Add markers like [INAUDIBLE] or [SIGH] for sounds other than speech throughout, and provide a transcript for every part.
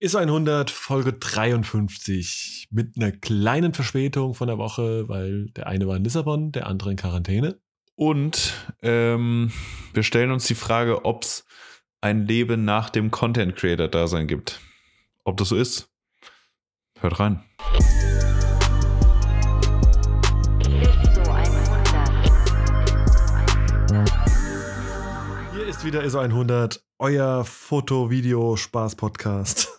Ist 100, Folge 53. Mit einer kleinen Verspätung von der Woche, weil der eine war in Lissabon, der andere in Quarantäne. Und ähm, wir stellen uns die Frage, ob es ein Leben nach dem Content Creator Dasein gibt. Ob das so ist? Hört rein. Hier ist wieder ISO 100, euer Foto-Video-Spaß-Podcast.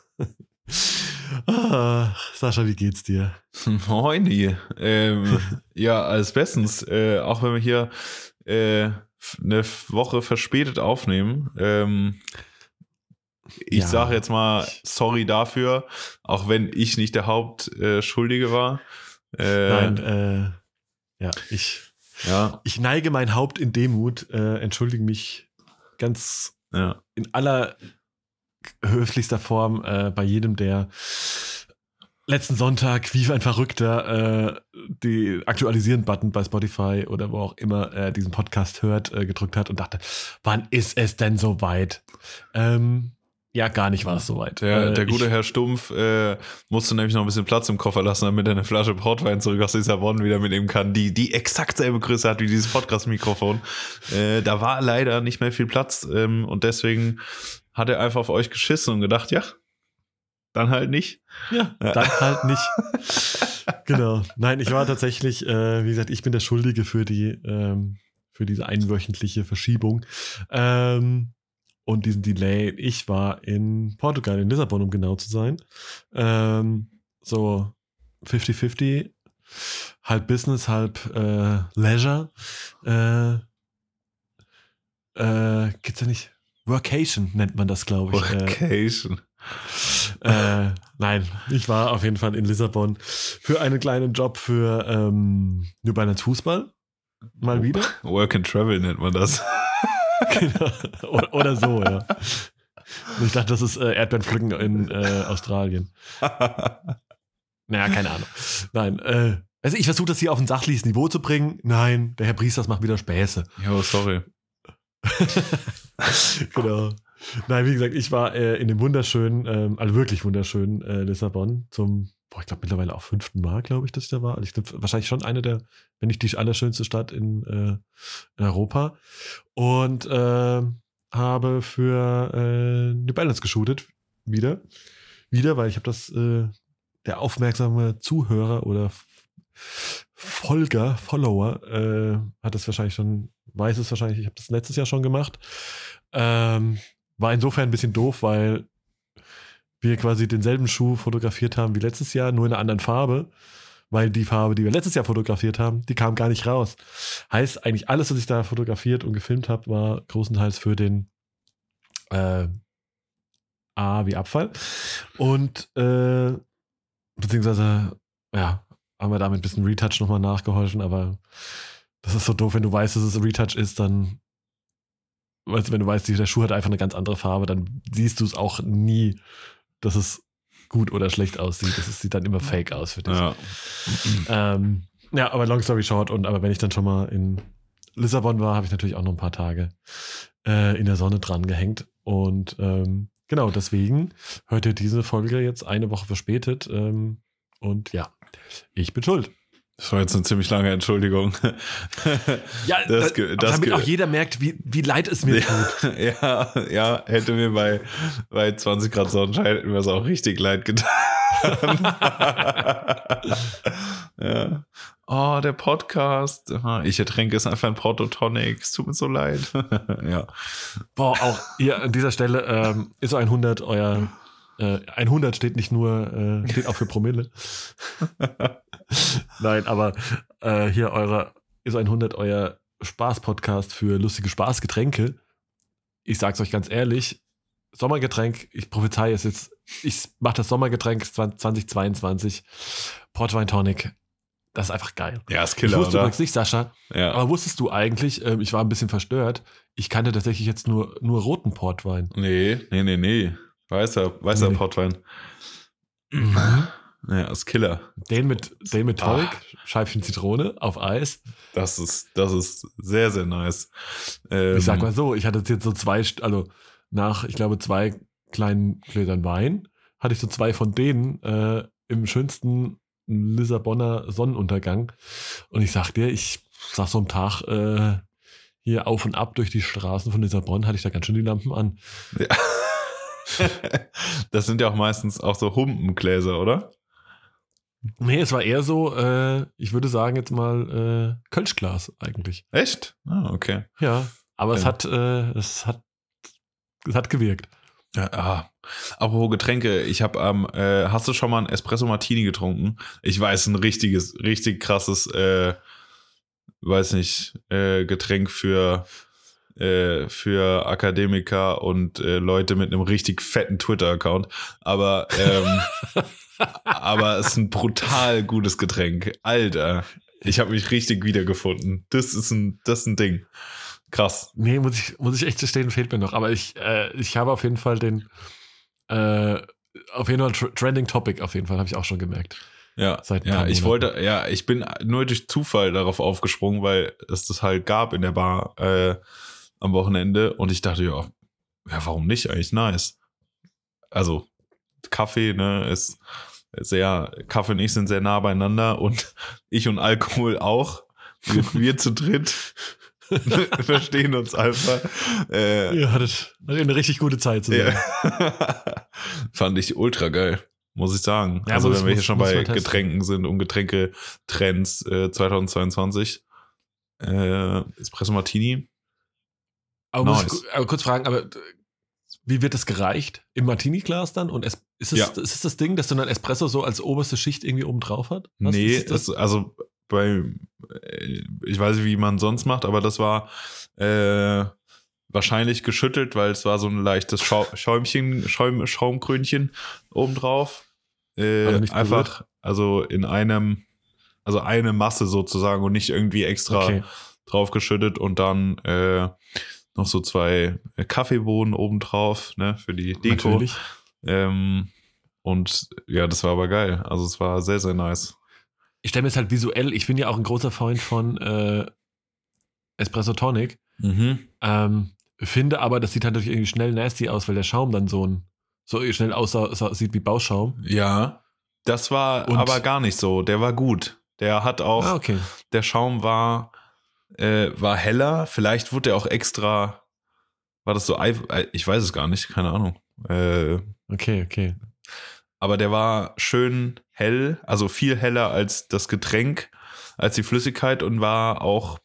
Ah, Sascha, wie geht's dir? [LAUGHS] Moini. Ähm, [LAUGHS] ja, alles bestens. Äh, auch wenn wir hier äh, eine Woche verspätet aufnehmen. Ähm, ich Ja. sage jetzt mal sorry dafür, auch wenn ich nicht der Hauptschuldige war. Äh, Nein, äh, ja, ich, Ja, ich neige mein Haupt in Demut, äh, entschuldige mich ganz ja. in aller höflichster Form äh, bei jedem, der letzten Sonntag wie ein Verrückter äh, die Aktualisieren-Button bei Spotify oder wo auch immer äh, diesen Podcast hört, äh, gedrückt hat und dachte, wann ist es denn soweit? Ähm, ja, gar nicht war es soweit. Der, Äh, der gute ich, Herr Stumpf äh, musste nämlich noch ein bisschen Platz im Koffer lassen, damit er eine Flasche Portwein zurück aus Lissabon wieder mitnehmen kann, die die exakt selbe Größe hat wie dieses Podcast-Mikrofon. Äh, da war leider nicht mehr viel Platz ähm, und deswegen hat er einfach auf euch geschissen und gedacht, ja, dann halt nicht. Ja, dann halt nicht. [LAUGHS] genau. Nein, ich war tatsächlich, äh, wie gesagt, ich bin der Schuldige für die, ähm, für diese einwöchentliche Verschiebung. Ähm, und diesen Delay. Ich war in Portugal, in Lissabon, um genau zu sein. Ähm, so 50-50, halb Business, halb äh, Leisure. Äh, äh, gibt's ja nicht. Workation nennt man das, glaube ich. Äh, Vacation. äh, nein, ich war auf jeden Fall in Lissabon für einen kleinen Job für ähm, New Balance Fußball. Mal wieder. [LAUGHS] Work and Travel nennt man das. [LAUGHS] genau. oder, oder so, ja. Und ich dachte, das ist äh, Erdbeerenpflücken in äh, Australien. [LAUGHS] Naja, keine Ahnung. Nein, äh, also ich versuche das hier auf ein sachliches Niveau zu bringen. Nein, der Herr Priesters macht wieder Späße. Jo, sorry. [LAUGHS] genau. Nein, wie gesagt, ich war äh, in dem wunderschönen, ähm, also wirklich wunderschönen äh, Lissabon zum, boah, ich glaube mittlerweile auch fünften Mal, glaube ich, dass ich da war. Also ich glaube, wahrscheinlich schon eine der, wenn nicht die allerschönste Stadt in, äh, in Europa. Und äh, habe für äh, New Balance geshootet. Wieder. Wieder, weil ich habe das, äh, der aufmerksame Zuhörer oder Folger, Follower, äh, hat es wahrscheinlich schon, weiß es wahrscheinlich, ich habe das letztes Jahr schon gemacht. Ähm, war insofern ein bisschen doof, weil wir quasi denselben Schuh fotografiert haben wie letztes Jahr, nur in einer anderen Farbe. Weil die Farbe, die wir letztes Jahr fotografiert haben, die kam gar nicht raus. Heißt, eigentlich alles, was ich da fotografiert und gefilmt habe, war großenteils für den äh, A wie Abfall. Und äh, beziehungsweise, ja, haben wir damit ein bisschen Retouch nochmal nachgeholfen, aber das ist so doof, wenn du weißt, dass es ein Retouch ist, dann, weißt du, wenn du weißt, der Schuh hat einfach eine ganz andere Farbe, dann siehst du es auch nie, dass es gut oder schlecht aussieht. Das sieht dann immer fake aus für dich. Ja. Ähm, ja, aber long story short, und aber wenn ich dann schon mal in Lissabon war, habe ich natürlich auch noch ein paar Tage äh, in der Sonne dran gehängt. Und ähm, genau, deswegen hört ihr diese Folge jetzt eine Woche verspätet. Ähm, und ja, ich bin schuld. Das war jetzt eine ziemlich lange Entschuldigung. Ja, [LAUGHS] Das äh, das damit auch jeder merkt, wie, wie leid es mir tut. [LAUGHS] ja, ja, hätte mir bei, bei 20 Grad Sonnenschein hätten mir es auch richtig leid getan. [LAUGHS] ja. Oh, der Podcast. Ich ertränke es einfach in Prototonic. Es tut mir so leid. ja. Boah, auch hier an dieser Stelle ähm, ist ein 100 euer. Äh, ein 100 steht nicht nur, äh, steht auch für Promille. [LAUGHS] Nein, aber äh, hier eure, ist ein 100 euer Spaß-Podcast für lustige Spaßgetränke. Ich sag's euch ganz ehrlich, Sommergetränk, ich prophezei es jetzt, ich mache das Sommergetränk 2022, Portwein Tonic. Das ist einfach geil. Ja, ist ich Killer, wusste oder? übrigens nicht, Sascha, Ja. aber wusstest du eigentlich, ähm, ich war ein bisschen verstört, ich kannte tatsächlich jetzt nur, nur roten Portwein. Nee, nee, nee, nee. Weißer, weißer Nee. Portwein. Ja, ist Killer. Den mit, den mit Tonic, Ah. Scheibchen Zitrone auf Eis. Das ist, das ist sehr, sehr nice. Ähm, Ich sag mal so, ich hatte jetzt so zwei, also nach, ich glaube, zwei kleinen Gläsern Wein, hatte ich so zwei von denen äh, im schönsten Lissabonner Sonnenuntergang. Und ich sag dir, ich saß so am Tag äh, hier auf und ab durch die Straßen von Lissabon, hatte ich da ganz schön die Lampen an. Ja. [LAUGHS] das sind ja auch meistens auch so Humpengläser, oder? Nee, es war eher so, äh, ich würde sagen jetzt mal äh, Kölschglas eigentlich. Echt? Ah, okay. Ja, aber es Ja. hat, äh, es hat, es hat gewirkt. Ja, ah. Apropos Getränke, ich habe am, äh, hast du schon mal ein Espresso Martini getrunken? Ich weiß, ein richtiges, richtig krasses, äh, weiß nicht, äh, Getränk für, äh, für Akademiker und äh, Leute mit einem richtig fetten Twitter-Account. Aber, ähm, [LAUGHS] aber es ist ein brutal gutes Getränk. Alter, ich habe mich richtig wiedergefunden. Das ist ein, das ist ein Ding. Krass. Nee, muss ich, muss ich echt gestehen, fehlt mir noch. Aber ich, äh, ich habe auf jeden Fall den, äh, auf jeden Fall Tr Trending Topic, auf jeden Fall, habe ich auch schon gemerkt. Ja, Seit ja ich Monaten. wollte, ja, ich bin nur durch Zufall darauf aufgesprungen, weil es das halt gab in der Bar äh, am Wochenende und ich dachte, ja, ja, warum nicht? Eigentlich nice. Also, Kaffee, ne, ist sehr, Kaffee und ich sind sehr nah beieinander und [LAUGHS] ich und Alkohol auch. Wir, [LAUGHS] wir zu dritt [LAUGHS] verstehen uns einfach. Äh, Ja, hattet, hattet eine richtig gute Zeit zusammen. ja. Fand ich ultra geil, muss ich sagen. Ja, also muss- wenn wir hier muss- schon bei. Getränken sind und Getränke-Trends äh, 2022. Äh, Espresso Martini. Aber, muss Nice. ich, aber kurz fragen, aber wie wird das gereicht? Im Martini-Glas dann? Und es, ist, es, Ja. ist es das Ding, dass du dann Espresso so als oberste Schicht irgendwie oben drauf hat? Was nee, es, also bei, äh, ich weiß nicht, wie man sonst macht, aber das war äh, wahrscheinlich geschüttelt, weil es war so ein leichtes Schau Schäumchen, Schaum, Schaumkrönchen obendrauf. Äh, Also einfach, also in einem, also eine Masse sozusagen und nicht irgendwie extra Okay. drauf geschüttet und dann äh, noch so zwei äh, Kaffeebohnen obendrauf, ne, für die Deko. Ähm, und ja, das war aber geil. Also es war sehr, sehr nice. Ich stelle mir es halt visuell, ich bin ja auch ein großer Freund von äh, Espresso Tonic. Mhm. Ähm, finde aber, das sieht halt natürlich irgendwie schnell nasty aus, weil der Schaum dann so ein so schnell aussieht wie Bauschaum. Ja, das war Und- aber gar nicht so. Der war gut. Der hat auch, Ah, okay. der Schaum war, äh, war heller. Vielleicht wurde er auch extra, war das so, ich weiß es gar nicht, keine Ahnung. Äh, Okay, okay. aber der war schön hell, also viel heller als das Getränk, als die Flüssigkeit und war auch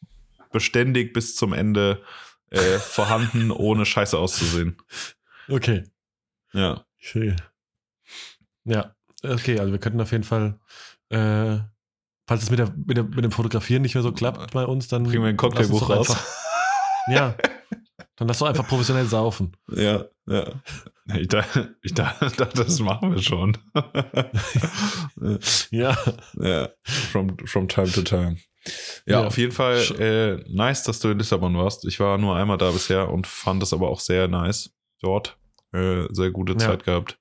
beständig bis zum Ende äh, [LAUGHS] vorhanden, ohne scheiße auszusehen. Okay. Ja. Okay. Ja, okay, also wir könnten auf jeden Fall, äh, falls es mit, der, mit, der, mit dem Fotografieren nicht mehr so klappt bei uns, dann Bringen wir ein Cocktailbuch raus. einfach- Ja, dann lass doch einfach professionell saufen. Ja, ja. Ich dachte, ich dachte, das machen wir schon. [LAUGHS] Ja, ja, from, from time to time. Ja, Ja. auf jeden Fall äh, nice, dass du in Lissabon warst. Ich war nur einmal da bisher und fand es aber auch sehr nice dort. Äh, sehr gute Ja. Zeit gehabt.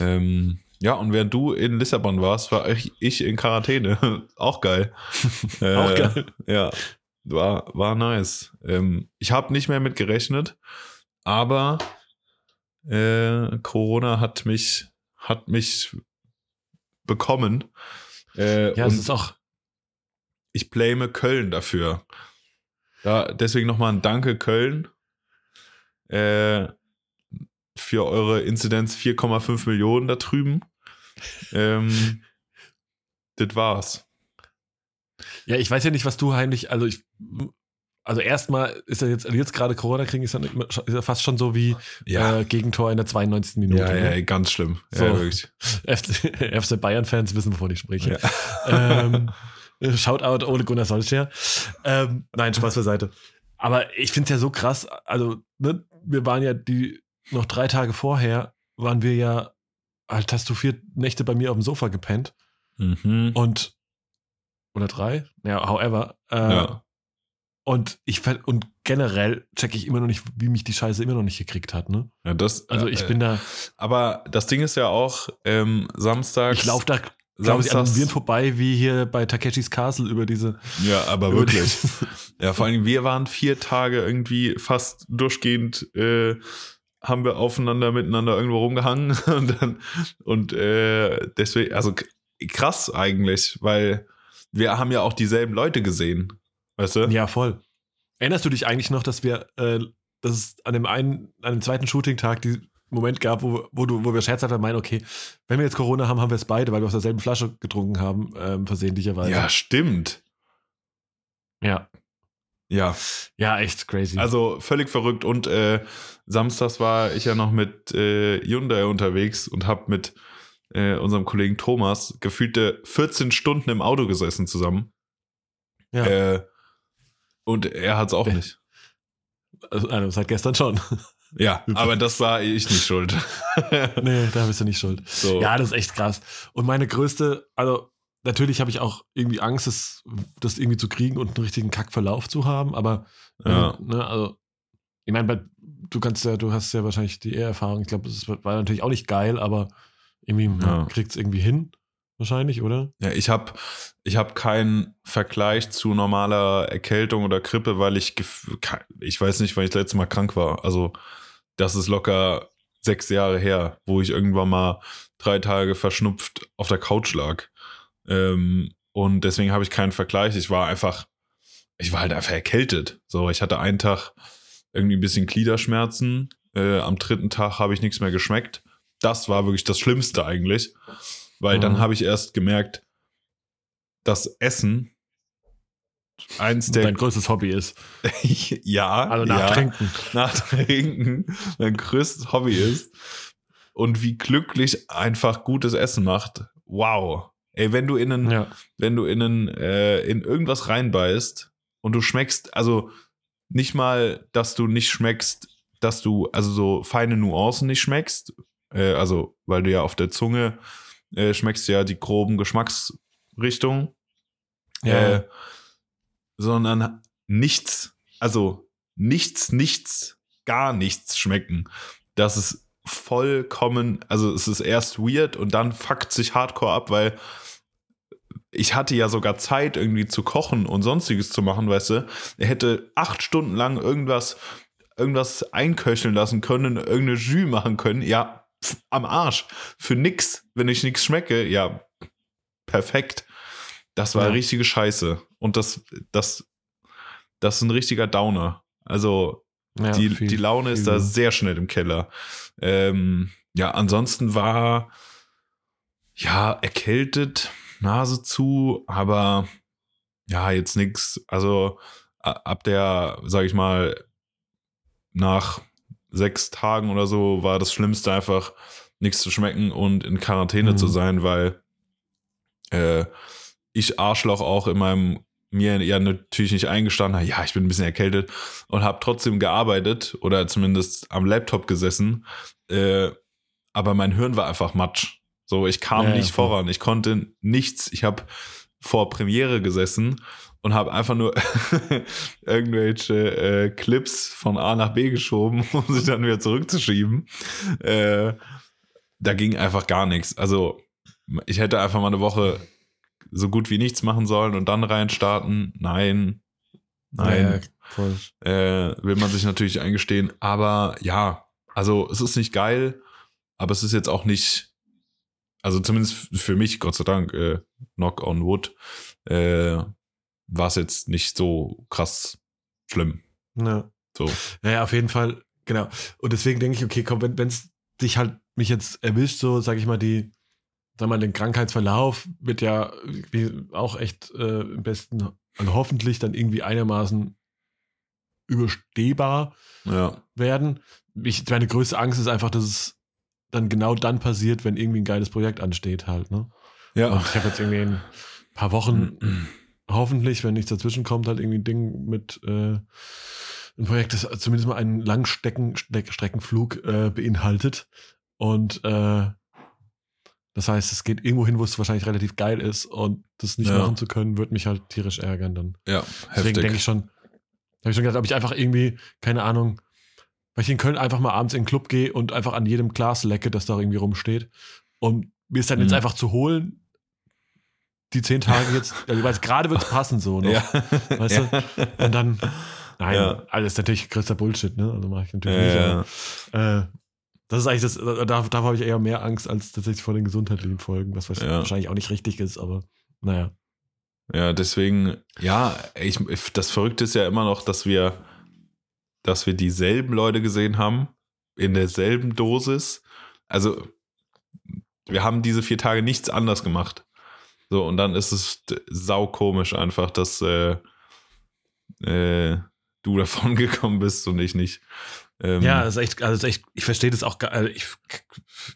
Ähm, ja, und während du in Lissabon warst, war ich, ich in Quarantäne. [LAUGHS] auch geil. [LAUGHS] Äh, auch geil. Ja, war, war nice. Ähm, ich habe nicht mehr mit gerechnet, aber äh, Corona hat mich, hat mich bekommen. Äh, Ja, es und ist auch, ich blame Köln dafür. Da, deswegen nochmal ein Danke, Köln. Äh, für eure Inzidenz 4,5 Millionen da drüben. Ähm, [LAUGHS] das war's. ja, ich weiß ja nicht, was du heimlich, also ich, also erstmal ist ja jetzt, also jetzt gerade Corona kriegen, ist, ist ja fast schon so wie äh, Gegentor in der 92. Minute. ja, ne? ja, ganz schlimm. So. Ja, wirklich. [LAUGHS] FC, FC Bayern-Fans wissen, wovon ich spreche. Ja. [LAUGHS] ähm, Shoutout Ole Gunnar Solskjaer. Ähm, nein, Spaß beiseite. Aber ich finde es ja so krass. Also, ne, wir waren ja die noch drei Tage vorher, waren wir ja, halt hast du vier Nächte bei mir auf dem Sofa gepennt Mhm. und oder drei, ja, however. Äh, Ja. Und ich und generell checke ich immer noch nicht, wie mich die Scheiße immer noch nicht gekriegt hat. Ne? Ja, das, Also ich äh, bin da, Aber das Ding ist ja auch, ähm, samstags. ich laufe da, glaube ich, an samstags- Viren vorbei, wie hier bei Takeshis Castle über diese. Ja, aber wirklich. [LAUGHS] Ja, vor allem, wir waren vier Tage irgendwie fast durchgehend, äh, haben wir aufeinander miteinander irgendwo rumgehangen [LAUGHS] und dann und äh, deswegen, also krass eigentlich, weil wir haben ja auch dieselben Leute gesehen, weißt du? Ja, voll. Erinnerst du dich eigentlich noch, dass wir, äh, dass es an dem einen, an dem zweiten Shooting-Tag diesen Moment gab, wo, wo, du, wo wir scherzhaft meinen, okay, wenn wir jetzt Corona haben, haben wir es beide, weil wir aus derselben Flasche getrunken haben, ähm, versehentlicherweise. Ja, stimmt. Ja. Ja. Ja, echt crazy. Also völlig verrückt. Und äh, samstags war ich ja noch mit äh, Hyundai unterwegs und habe mit äh, unserem Kollegen Thomas gefühlte 14 Stunden im Auto gesessen zusammen. ja. Äh, und er hat es auch Der- nicht. also, also seit gestern schon. [LAUGHS] Ja, aber das war ich nicht schuld. [LAUGHS] nee, da bist du nicht schuld. So. Ja, das ist echt krass. Und meine größte, also natürlich habe ich auch irgendwie Angst, das, das irgendwie zu kriegen und einen richtigen Kackverlauf zu haben, aber Ja. äh, ne, also ich meine, du kannst ja, du hast ja wahrscheinlich die Erfahrung. Ich glaube, das war natürlich auch nicht geil, aber irgendwie Ja. kriegt es irgendwie hin, wahrscheinlich, oder? Ja, ich habe ich hab keinen Vergleich zu normaler Erkältung oder Grippe, weil ich, ich weiß nicht, wann ich das letzte Mal krank war. Also, das ist locker sechs Jahre her, wo ich irgendwann mal drei Tage verschnupft auf der Couch lag. Ähm, und deswegen habe ich keinen Vergleich. Ich war einfach, ich war halt einfach erkältet. So, ich hatte einen Tag irgendwie ein bisschen Gliederschmerzen. Äh, am dritten Tag habe ich nichts mehr geschmeckt. Das war wirklich das Schlimmste eigentlich. Weil dann Mhm. habe ich erst gemerkt, dass Essen eins der Dein größtes Hobby ist. [LAUGHS] ja, Also nach ja, Trinken. nach Trinken mein größtes Hobby ist und wie glücklich einfach gutes Essen macht. Wow. Ey, wenn du in einen, Ja. wenn du in einen, äh, in irgendwas reinbeißt und du schmeckst, also nicht mal, dass du nicht schmeckst, dass du also so feine Nuancen nicht schmeckst, äh, also weil du ja auf der Zunge äh, schmeckst ja die groben Geschmacksrichtungen, Ja. äh, sondern nichts, also nichts, nichts, gar nichts schmecken. Das ist vollkommen, also es ist erst weird und dann fuckt sich hardcore ab, weil ich hatte ja sogar Zeit irgendwie zu kochen und sonstiges zu machen, weißt du. Er hätte acht Stunden lang irgendwas, irgendwas einköcheln lassen können, irgendeine Jus machen können. Ja, pf, am Arsch. Für nix. Wenn ich nichts schmecke, ja, perfekt. Das war Ja. richtige Scheiße. Und das, das, das ist ein richtiger Downer. Also, ja, die, viel- die Laune ist viel- da sehr schnell im Keller. Ähm, ja, ansonsten war ja erkältet, Nase zu, aber ja, jetzt nichts. Also ab der, sag ich mal, nach sechs Tagen oder so war das Schlimmste einfach nichts zu schmecken und in Quarantäne Mhm. zu sein, weil äh, ich Arschloch auch in meinem mir ja natürlich nicht eingestanden habe, ja, ich bin ein bisschen erkältet und habe trotzdem gearbeitet oder zumindest am Laptop gesessen, äh, aber mein Hirn war einfach matsch. So, ich kam Ja, ja, nicht voll. voran, ich konnte nichts. Ich habe vor Premiere gesessen und habe einfach nur [LAUGHS] irgendwelche äh, Clips von A nach B geschoben, [LAUGHS] um sie dann wieder zurückzuschieben. Äh, da ging einfach gar nichts. Also ich hätte einfach mal eine Woche so gut wie nichts machen sollen und dann reinstarten. Nein, nein, Ja, äh, will man sich natürlich eingestehen. Aber ja, also es ist nicht geil, aber es ist jetzt auch nicht, also zumindest für mich, Gott sei Dank, äh, knock on wood, äh, war es jetzt nicht so krass schlimm. Ja. So. Ja, auf jeden Fall, genau. Und deswegen denke ich, okay, komm, wenn es dich halt mich jetzt erwischt, so sage ich mal, die, sag mal, den Krankheitsverlauf wird ja auch echt äh, im besten, also hoffentlich dann irgendwie einigermaßen überstehbar Ja. werden. Ich, meine größte Angst ist einfach, dass es dann genau dann passiert, wenn irgendwie ein geiles Projekt ansteht halt, ne? Ja. Und ich habe jetzt irgendwie in ein paar Wochen hoffentlich, wenn nichts dazwischen kommt, halt irgendwie ein Ding mit äh, ein Projekt, das zumindest mal einen Langstecken, Steck- Streckenflug äh, beinhaltet. Und äh, das heißt, es geht irgendwo hin, wo es wahrscheinlich relativ geil ist und das nicht Ja. machen zu können, wird mich halt tierisch ärgern dann. Ja, Deswegen denke ich heftig. schon, habe ich schon gedacht, ob ich einfach irgendwie, keine Ahnung, weil ich in Köln einfach mal abends in den Club gehe und einfach an jedem Glas lecke, das da irgendwie rumsteht. Und mir ist dann jetzt Mhm. einfach zu holen, die zehn Tage jetzt, [LAUGHS] also ich weiß, gerade wird es passen so noch. Ja. Weißt du? Und dann, Nein, Ja. alles ist natürlich größter Bullshit, ne? Also mache ich natürlich Ja, nicht. ja. Aber, äh, das ist eigentlich das, da, da habe ich eher mehr Angst als tatsächlich vor den gesundheitlichen Folgen, was Ja. wahrscheinlich auch nicht richtig ist, aber naja. Ja, deswegen, ja, ich, das Verrückte ist ja immer noch, dass wir, dass wir dieselben Leute gesehen haben, in derselben Dosis. Also, wir haben diese vier Tage nichts anders gemacht. So, und dann ist es saukomisch einfach, dass äh, äh, du [LAUGHS] davon gekommen bist und ich nicht. Ähm, Ja, das ist echt, also das ist echt, ich verstehe das auch, also ich,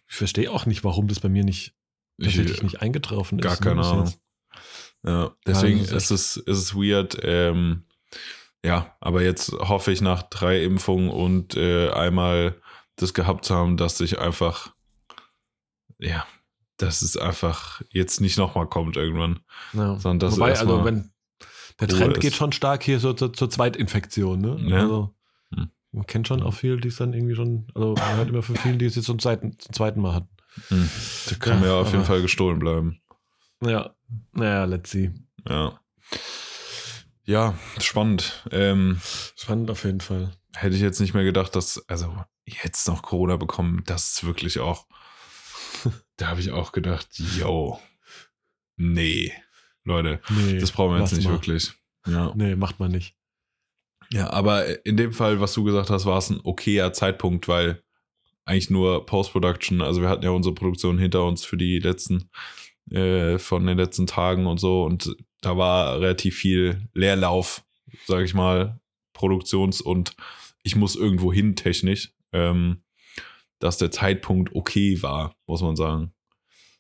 ich verstehe auch nicht, warum das bei mir nicht ich, tatsächlich nicht eingetroffen ist. gar ne, keine Ahnung. Ja, deswegen ist ist, es, ist es weird. Ähm, ja, aber jetzt hoffe ich nach drei Impfungen und äh, einmal das gehabt zu haben, dass ich einfach, ja, dass es einfach jetzt nicht nochmal kommt irgendwann. Ja. Sondern das Wobei, also wenn der Trend ist. geht schon stark hier so zur, zur Zweitinfektion, ne? Ja. Also Hm. man kennt schon auch viele, die es dann irgendwie schon, also man hört immer von vielen, die es jetzt zum zweiten, zum zweiten Mal hatten. Hm, da kann Ja, mir auf jeden Fall gestohlen bleiben. Ja, naja, let's see. Ja. Ja, spannend. Ähm, Spannend auf jeden Fall. hätte ich jetzt nicht mehr gedacht, dass, also jetzt noch Corona bekommen, das ist wirklich auch, [LAUGHS] da habe ich auch gedacht, yo, nee, Leute, Nee, das brauchen wir jetzt nicht mal. wirklich. Ja. Nee, macht man nicht. ja, aber in dem Fall, was du gesagt hast, war es ein okayer Zeitpunkt, weil eigentlich nur Post-Production, also wir hatten ja unsere Produktion hinter uns für die letzten, äh, von den letzten Tagen und so und da war relativ viel Leerlauf, sage ich mal, Produktions- und ich muss irgendwo hin technisch, ähm, dass der Zeitpunkt okay war, muss man sagen.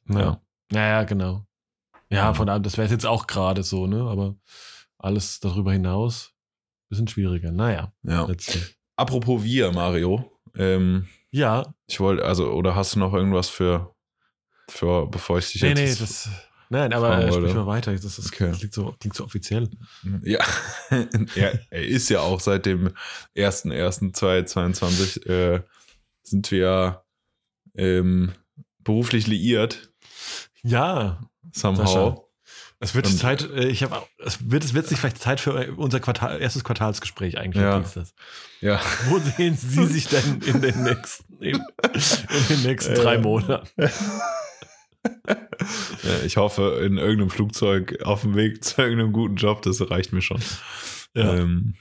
Ja. Ja, ja, genau. Ja, von daher, das wäre jetzt auch gerade so, ne? Aber alles darüber hinaus, bisschen schwieriger. Naja, Ja. Apropos wir, Mario, ähm, Ja, ich wollte, also, oder hast du noch irgendwas für, für bevor ich dich nee, jetzt nee, das. Nein, aber äh, sprich mal weiter. Das, das Okay. klingt, so, klingt so offiziell. Ja, [LAUGHS] er, er ist ja auch seit dem 1.1.2022 äh, sind wir ähm, beruflich liiert, Ja, somehow. Sascha. es wird Und- Zeit, äh, ich habe es wird, es wird sich vielleicht Zeit für unser Quartal, erstes Quartalsgespräch eigentlich. Ja. hieß das. Ja. Wo sehen Sie sich denn in den nächsten, in, in den nächsten [LAUGHS] drei Äh, Monaten? Ja, [LAUGHS] ich hoffe, in irgendeinem Flugzeug auf dem Weg zu irgendeinem guten Job, das reicht mir schon. Ja. ähm,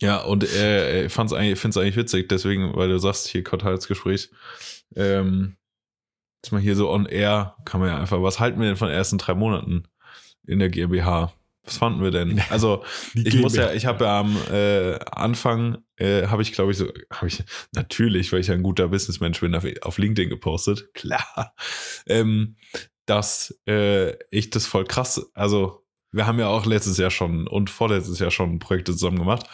ja und äh, ich fand's eigentlich, finde es eigentlich witzig, deswegen, weil du sagst, hier Quartalsgespräch, ähm, ist mal hier so on air, kann man ja einfach, was halten wir denn von den ersten drei Monaten in der GmbH? Was fanden wir denn? [LAUGHS] Also, ich muss ja, ich habe ja am äh, Anfang, äh, habe ich, glaube ich, so, habe ich natürlich, weil ich ja ein guter Businessmensch bin, auf, auf LinkedIn gepostet, [LAUGHS] klar, ähm, dass äh, ich das voll krass, also wir haben ja auch letztes Jahr schon und vorletztes Jahr schon Projekte zusammen gemacht,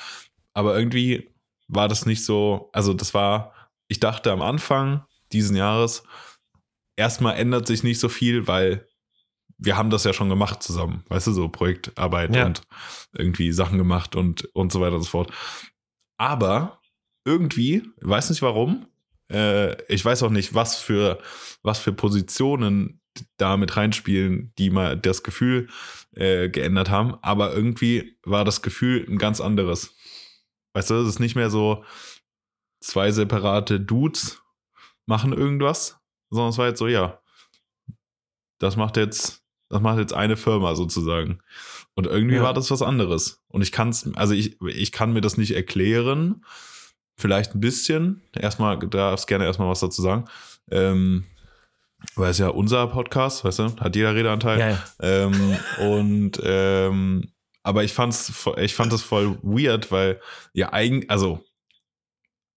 aber irgendwie war das nicht so, also das war, ich dachte am Anfang diesen Jahres, erstmal ändert sich nicht so viel, weil wir haben das ja schon gemacht zusammen, weißt du, so Projektarbeit Ja. und irgendwie Sachen gemacht und, und so weiter und so fort. Aber irgendwie, weiß nicht warum, äh, ich weiß auch nicht, was für, was für Positionen da mit reinspielen, die mal das Gefühl äh, geändert haben, aber irgendwie war das Gefühl ein ganz anderes. Weißt du, es ist nicht mehr so zwei separate Dudes machen irgendwas, sondern es war jetzt so, ja, das macht jetzt, das macht jetzt eine Firma sozusagen. Und irgendwie Ja. war das was anderes. Und ich kann es, also ich, ich kann mir das nicht erklären. Vielleicht ein bisschen. Erstmal, darfst gerne erstmal was dazu sagen. Ähm, weil es ja unser Podcast, weißt du, hat jeder Redeanteil. Ja, ja. Ähm, und ähm, aber ich fand's, ich fand das voll weird, weil ja eigentlich, also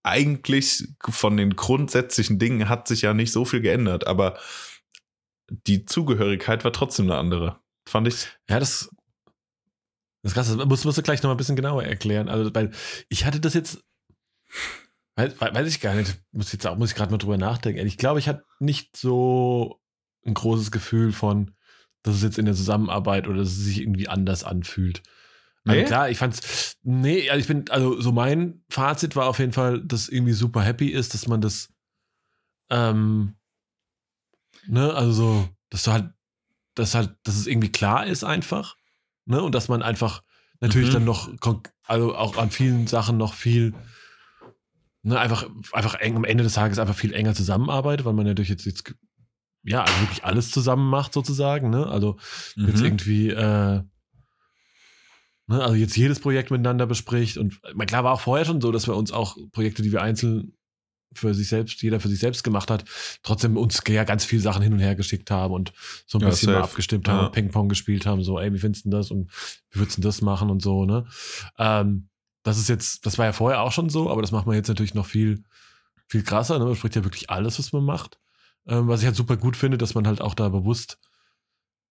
eigentlich von den grundsätzlichen Dingen hat sich ja nicht so viel geändert, aber die Zugehörigkeit war trotzdem eine andere. Fand ich. Ja, das, das ist krass. Das musst, musst du gleich noch mal ein bisschen genauer erklären. Also, weil ich hatte das jetzt, weiß, weiß ich gar nicht, muss jetzt auch, muss ich gerade mal drüber nachdenken. Ich glaube, ich hatte nicht so ein großes Gefühl von, dass es jetzt in der Zusammenarbeit oder dass es sich irgendwie anders anfühlt. Also Nee? klar, ich fand's, nee, also ich bin, also so mein Fazit war auf jeden Fall, dass irgendwie super happy ist, dass man das, ähm, ne, also so, dass du halt, dass halt, dass es irgendwie klar ist einfach, ne, und dass man einfach natürlich Mhm. dann noch, also auch an vielen Sachen noch viel, ne, einfach, einfach eng, am Ende des Tages einfach viel enger zusammenarbeitet, weil man natürlich jetzt, jetzt ja, also wirklich alles zusammen macht sozusagen, ne? Also jetzt Mhm. irgendwie, äh, ne, also jetzt jedes Projekt miteinander bespricht und äh, klar war auch vorher schon so, dass wir uns auch Projekte, die wir einzeln für sich selbst, jeder für sich selbst gemacht hat, trotzdem uns ja ganz viele Sachen hin und her geschickt haben und so ein Ja, bisschen mal abgestimmt haben, Ja. und Ping-Pong gespielt haben, so, ey, wie findest du denn das und wie würdest du denn das machen und so, ne? Ähm, das ist jetzt, das war ja vorher auch schon so, aber das macht man jetzt natürlich noch viel, viel krasser, ne? Man spricht ja wirklich alles, was man macht. Ähm, was ich halt super gut finde, dass man halt auch da bewusst,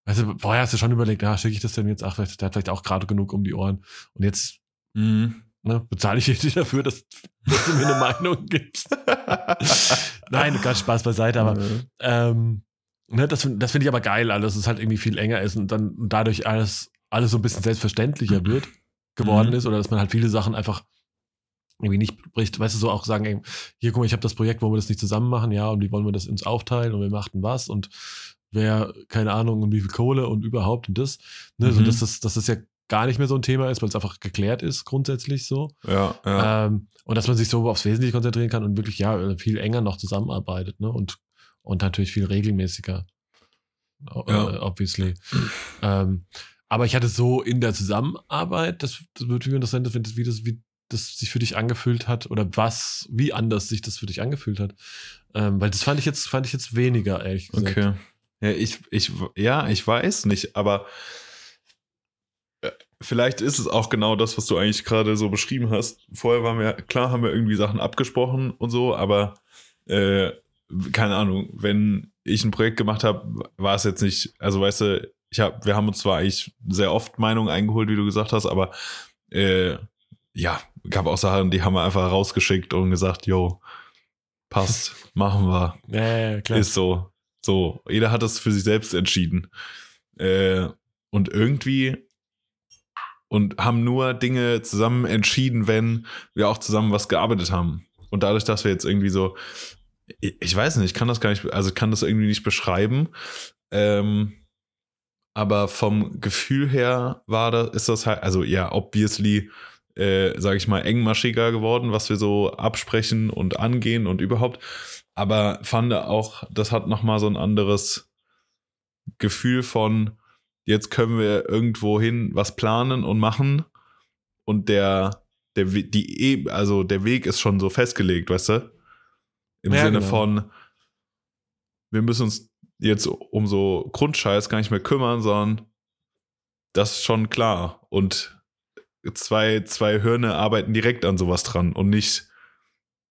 du, vorher hast du schon überlegt, ah, schicke ich das denn jetzt, ach, der hat vielleicht auch gerade genug um die Ohren und jetzt Mhm. Ne, bezahle ich dich dafür, dass, dass du mir eine Meinung gibst. [LAUGHS] Nein, ganz Spaß beiseite, aber ähm, ne, das, das finde ich aber geil, alles, dass es halt irgendwie viel enger ist und dann dadurch alles, alles so ein bisschen selbstverständlicher wird, geworden Mhm. ist oder dass man halt viele Sachen einfach irgendwie nicht bricht, weißt du, so auch sagen, ey, hier, guck mal, ich habe das Projekt, wollen wir das nicht zusammen machen, ja, und wie wollen wir das uns aufteilen und wir machten was und wer, keine Ahnung, und wie viel Kohle und überhaupt und das, ne, so Mhm. dass das, dass das ja gar nicht mehr so ein Thema ist, weil es einfach geklärt ist, grundsätzlich so. Ja, ja. Ähm, und dass man sich so aufs Wesentliche konzentrieren kann und wirklich ja viel enger noch zusammenarbeitet, ne? Und, und natürlich viel regelmäßiger. Ja. Äh, obviously. ähm, aber ich hatte so in der Zusammenarbeit, das, das würde mich interessant, wenn das, wie das, wie das sich für dich angefühlt hat oder was, wie anders sich das für dich angefühlt hat. Ähm, weil das fand ich jetzt, fand ich jetzt weniger, ehrlich gesagt. Okay. Ja, ich, ich, ja, ich weiß nicht, aber vielleicht ist es auch genau das, was du eigentlich gerade so beschrieben hast. Vorher waren wir, klar haben wir irgendwie Sachen abgesprochen und so, aber äh, keine Ahnung, wenn ich ein Projekt gemacht habe, war es jetzt nicht, also weißt du, ich hab, wir haben uns zwar eigentlich sehr oft Meinungen eingeholt, wie du gesagt hast, aber äh, ja, gab auch Sachen, die haben wir einfach rausgeschickt und gesagt, yo, passt, [LAUGHS] machen wir. Ja, ja, klar. Ist so. So, jeder hat das für sich selbst entschieden. Äh, und irgendwie und haben nur Dinge zusammen entschieden, wenn wir auch zusammen was gearbeitet haben. Und dadurch, dass wir jetzt irgendwie so, ich, weiß nicht, ich kann das gar nicht, also kann das irgendwie nicht beschreiben. Ähm, aber vom Gefühl her war das, ist das halt, also ja, obviously, äh, sage ich mal, engmaschiger geworden, was wir so absprechen und angehen und überhaupt. Aber fand auch, das hat nochmal so ein anderes Gefühl von, jetzt können wir irgendwo hin was planen und machen und der, der, die, E- also der Weg ist schon so festgelegt, weißt du? Im Ja, Sinne genau. von, wir müssen uns jetzt um so Grundscheiß gar nicht mehr kümmern, sondern das ist schon klar. Und zwei, zwei Hirne arbeiten direkt an sowas dran und nicht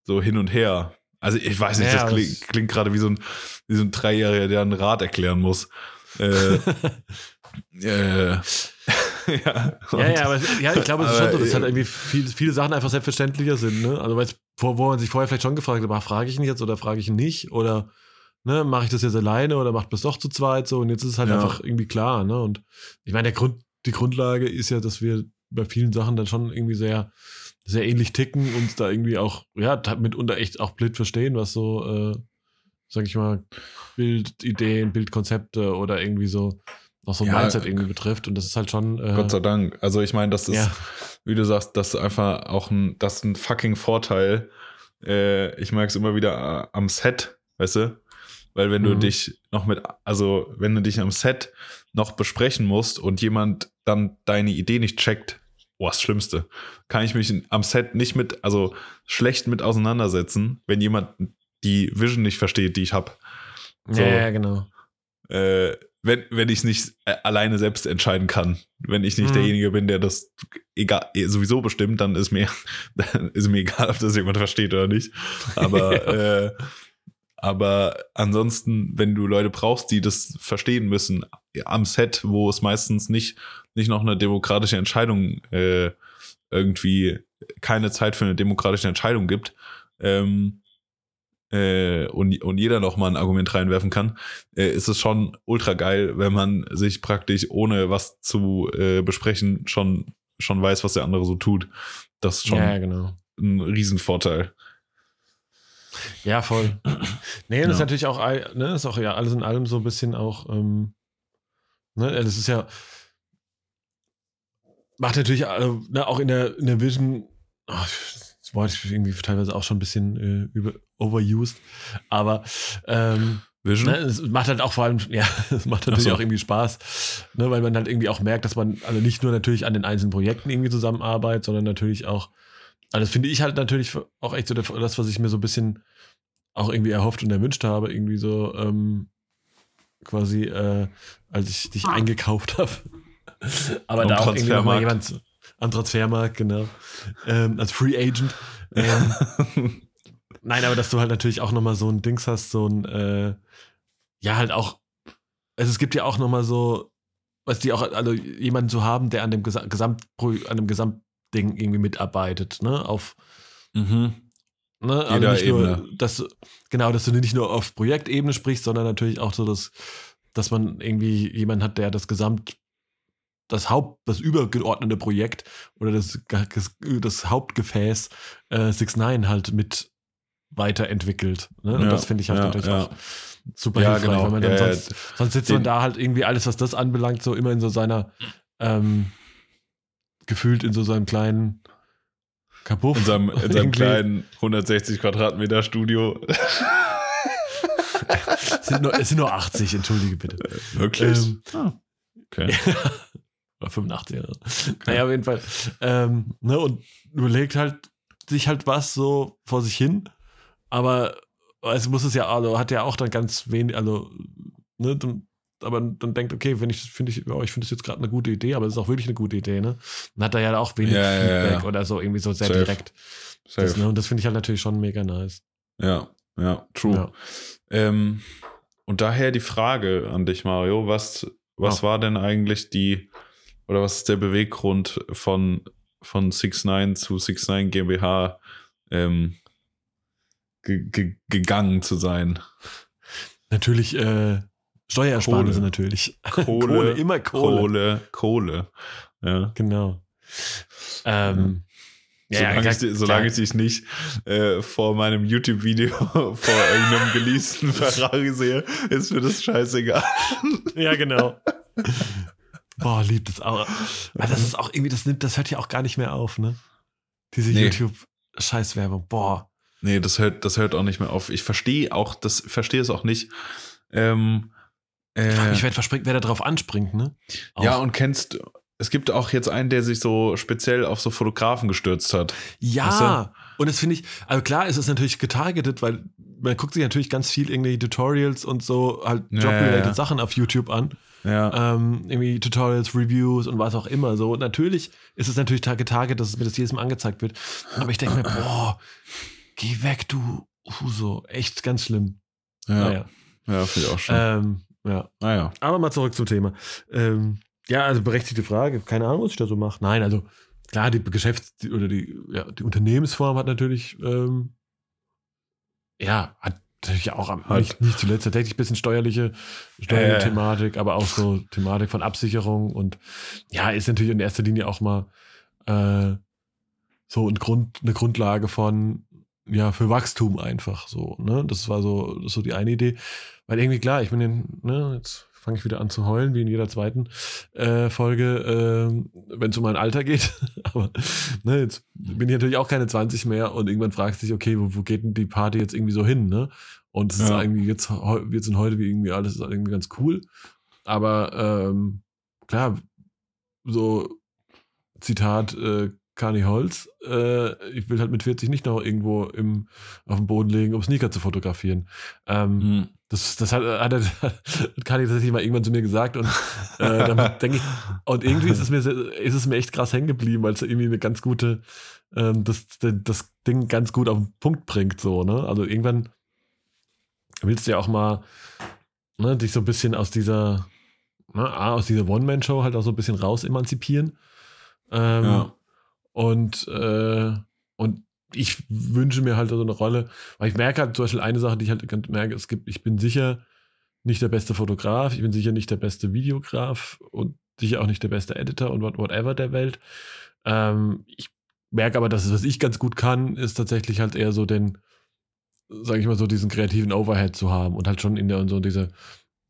so hin und her. Also ich weiß nicht, Ja, das klingt, klingt gerade wie so ein, wie so ein Dreijähriger, der einen Rat erklären muss. Äh, [LAUGHS] äh, [LAUGHS] ja, Ja, ja, aber ja, ich glaube, es ist schon so, dass halt äh, irgendwie viel, viele Sachen einfach selbstverständlicher sind. Ne? Also, weil wo, wo man sich vorher vielleicht schon gefragt hat, aber frage ich ihn jetzt oder frage ich ihn nicht? Oder ne, mache ich das jetzt alleine oder macht das doch zu zweit so? Und jetzt ist es halt Ja. einfach irgendwie klar. Ne? Und ich meine, der Grund, die Grundlage ist ja, dass wir bei vielen Sachen dann schon irgendwie sehr, sehr ähnlich ticken und da irgendwie auch, ja, mitunter echt auch blind verstehen, was so, äh, sag ich mal, Bildideen, Bildkonzepte oder irgendwie so auch so ein Ja, Mindset irgendwie betrifft. Und das ist halt schon. Äh, Gott sei Dank. Also ich meine, das ist, Ja. wie du sagst, das ist einfach auch ein, das ist ein fucking Vorteil. Äh, ich merke es immer wieder äh, am Set, weißt du? Weil wenn du Mhm. dich noch mit, also wenn du dich am Set noch besprechen musst und jemand dann deine Idee nicht checkt, boah, das Schlimmste. Kann ich mich am Set nicht mit, also schlecht mit auseinandersetzen, wenn jemand die Vision nicht versteht, die ich habe. So. Ja, ja, genau. äh, wenn, wenn ich es nicht äh, alleine selbst entscheiden kann. Wenn ich nicht Mhm. derjenige bin, der das egal, eh, sowieso bestimmt, dann ist mir, [LAUGHS] dann ist mir egal, ob das jemand versteht oder nicht. Aber, [LAUGHS] äh, aber ansonsten, wenn du Leute brauchst, die das verstehen müssen, am Set, wo es meistens nicht, nicht noch eine demokratische Entscheidung äh, irgendwie keine Zeit für eine demokratische Entscheidung gibt, ähm, äh, und, und jeder noch mal ein Argument reinwerfen kann, äh, ist es schon ultra geil, wenn man sich praktisch ohne was zu äh, besprechen schon, schon weiß, was der andere so tut. Das ist schon Ja, genau. ein Riesenvorteil. Ja, voll. Nee, das ist Ja. natürlich auch, ne, ist auch ja alles in allem so ein bisschen auch, ähm, ne, das ist ja, macht natürlich also, ne, auch in der, in der Vision, oh, das Wort ist irgendwie teilweise auch schon ein bisschen äh, über, overused, aber ähm, Vision? Ne, es macht halt auch vor allem, ja, [LAUGHS] es macht natürlich so. auch irgendwie Spaß, ne, weil man halt irgendwie auch merkt, dass man also nicht nur natürlich an den einzelnen Projekten irgendwie zusammenarbeitet, sondern natürlich auch, also das finde ich halt natürlich auch echt so das, was ich mir so ein bisschen auch irgendwie erhofft und erwünscht habe, irgendwie so ähm, quasi, äh, als ich dich eingekauft [LAUGHS] habe. Aber Am da auch irgendwie noch mal Transfermarkt. jemand am Transfermarkt, genau, ähm, als Free Agent. Ähm, [LAUGHS] Nein, aber dass du halt natürlich auch nochmal so ein Dings hast, so ein, äh, ja, halt auch, also es gibt ja auch nochmal so, was die auch, also jemanden zu haben, der an dem Gesa Gesamt, an dem Gesamtding irgendwie mitarbeitet, ne, auf, Mhm. ne, also Jeder nicht nur, Ebene. dass, du- genau, dass du nicht nur auf Projektebene sprichst, sondern natürlich auch so, dass, dass man irgendwie jemanden hat, der das Gesamt, das Haupt, das übergeordnete Projekt oder das, das Hauptgefäß äh, 6 9 halt mit weiterentwickelt. Ne? Und Ja, das finde ich halt ja, natürlich ja. auch super Ja, hilfreich, genau. weil man dann sonst, sonst sitzt man da halt irgendwie alles, was das anbelangt, so immer in so seiner ähm, gefühlt in so seinem kleinen Kabuff. In seinem, in seinem kleinen 160 Quadratmeter Studio. Es sind, nur, es sind nur 80, entschuldige bitte. Wirklich? Ähm, Ah, okay. [LAUGHS] Oder 85, ja. Naja, auf jeden Fall. Ähm, ne, und überlegt halt sich halt was so vor sich hin, aber es muss es ja, also hat ja auch dann ganz wenig, also, ne, dann, aber dann denkt, okay, wenn ich finde ich, ja, ich finde das jetzt gerade eine gute Idee, aber es ist auch wirklich eine gute Idee, ne? Dann hat er ja auch wenig Ja, Feedback ja. oder so, irgendwie so sehr Safe. direkt. Safe. Das, ne, und das finde ich halt natürlich schon mega nice. Ja, ja, true. Ähm, und daher die Frage an dich, Mario, was, was Ja. war denn eigentlich die, oder was ist der Beweggrund von, von 6ix9ine zu 6ix9ine GmbH ähm, ge ge gegangen zu sein? Natürlich, äh, Steuerersparnisse Kohle. natürlich. [LAUGHS] Kohle, immer Kohle. Kohle, Kohle. Ja. Genau. Ähm, ja, solange, ja, ich, solange ich dich nicht äh, vor meinem YouTube-Video [LAUGHS] vor irgendeinem geleasten Ferrari sehe, ist mir das scheißegal. Ja, genau. [LAUGHS] Boah, liebt es auch. Also das ist auch irgendwie, das nimmt, das hört ja auch gar nicht mehr auf, ne? Diese Nee. YouTube-Scheißwerbung. Boah. Nee, das hört, das hört auch nicht mehr auf. Ich verstehe auch, das verstehe es auch nicht. Ähm, äh, Ich frage mich, wer, verspringt, wer da drauf anspringt, ne? Auch. ja, und kennst, es gibt auch jetzt einen, der sich so speziell auf so Fotografen gestürzt hat. Ja, und das finde ich, also klar ist es natürlich getargetet, weil man guckt sich natürlich ganz viel irgendwelche Tutorials und so halt Ja, job-related ja, ja. Sachen auf YouTube an. Ja, Ähm, irgendwie Tutorials, Reviews und was auch immer. So, und natürlich ist es natürlich ta- getargetet, dass es mir das jedes Mal angezeigt wird. Aber ich denke mir, boah, geh weg, du Huso. Echt ganz schlimm. ja, Naja. ja, finde ich auch schon. Ähm, ja. naja. Aber mal zurück zum Thema. Ähm, ja, also berechtigte Frage. Keine Ahnung, was ich da so mache. Nein, also klar, die Geschäfts- oder die, ja, die Unternehmensform hat natürlich, ähm, ja, hat natürlich auch am, nicht, nicht zuletzt tatsächlich ein bisschen steuerliche, steuerliche Äh. Thematik, aber auch so Thematik von Absicherung und ja, ist natürlich in erster Linie auch mal äh, so ein Grund, eine Grundlage von, ja, für Wachstum einfach so, ne? Das war so, das so die eine Idee. Weil irgendwie klar, ich bin in, ne, jetzt fange ich wieder an zu heulen, wie in jeder zweiten äh, Folge, ähm, wenn es um mein Alter geht. [LAUGHS] Aber ne, jetzt bin ich natürlich auch keine 20 mehr und irgendwann fragst du dich, okay, wo, wo geht denn die Party jetzt irgendwie so hin, ne? Und es ist Ja. irgendwie jetzt, wir sind heute wie irgendwie alles ist irgendwie ganz cool. Aber ähm, klar, so Zitat äh, Kani Holz, äh, ich will halt mit 40 nicht noch irgendwo im, auf dem Boden legen, um Sneaker zu fotografieren. Ähm, Hm. das, das hat, hat, [LAUGHS] hat Kani tatsächlich mal irgendwann zu mir gesagt und äh, dann [LAUGHS] denke ich, und irgendwie ist es mir, ist es mir echt krass hängen geblieben, weil es irgendwie eine ganz gute, ähm, das, das Ding ganz gut auf den Punkt bringt, so, ne? Also irgendwann willst du ja auch mal ne, dich so ein bisschen aus dieser, ne, aus dieser One-Man-Show halt auch so ein bisschen raus emanzipieren. Ähm, Ja. Und, äh, und ich wünsche mir halt so eine Rolle, weil ich merke halt zum Beispiel eine Sache, die ich halt ganz merke, es gibt, ich bin sicher nicht der beste Fotograf, ich bin sicher nicht der beste Videograf und sicher auch nicht der beste Editor und what- whatever der Welt. Ähm, ich merke aber, dass es, was ich ganz gut kann, ist tatsächlich halt eher so den, sage ich mal so, diesen kreativen Overhead zu haben und halt schon in der so diese,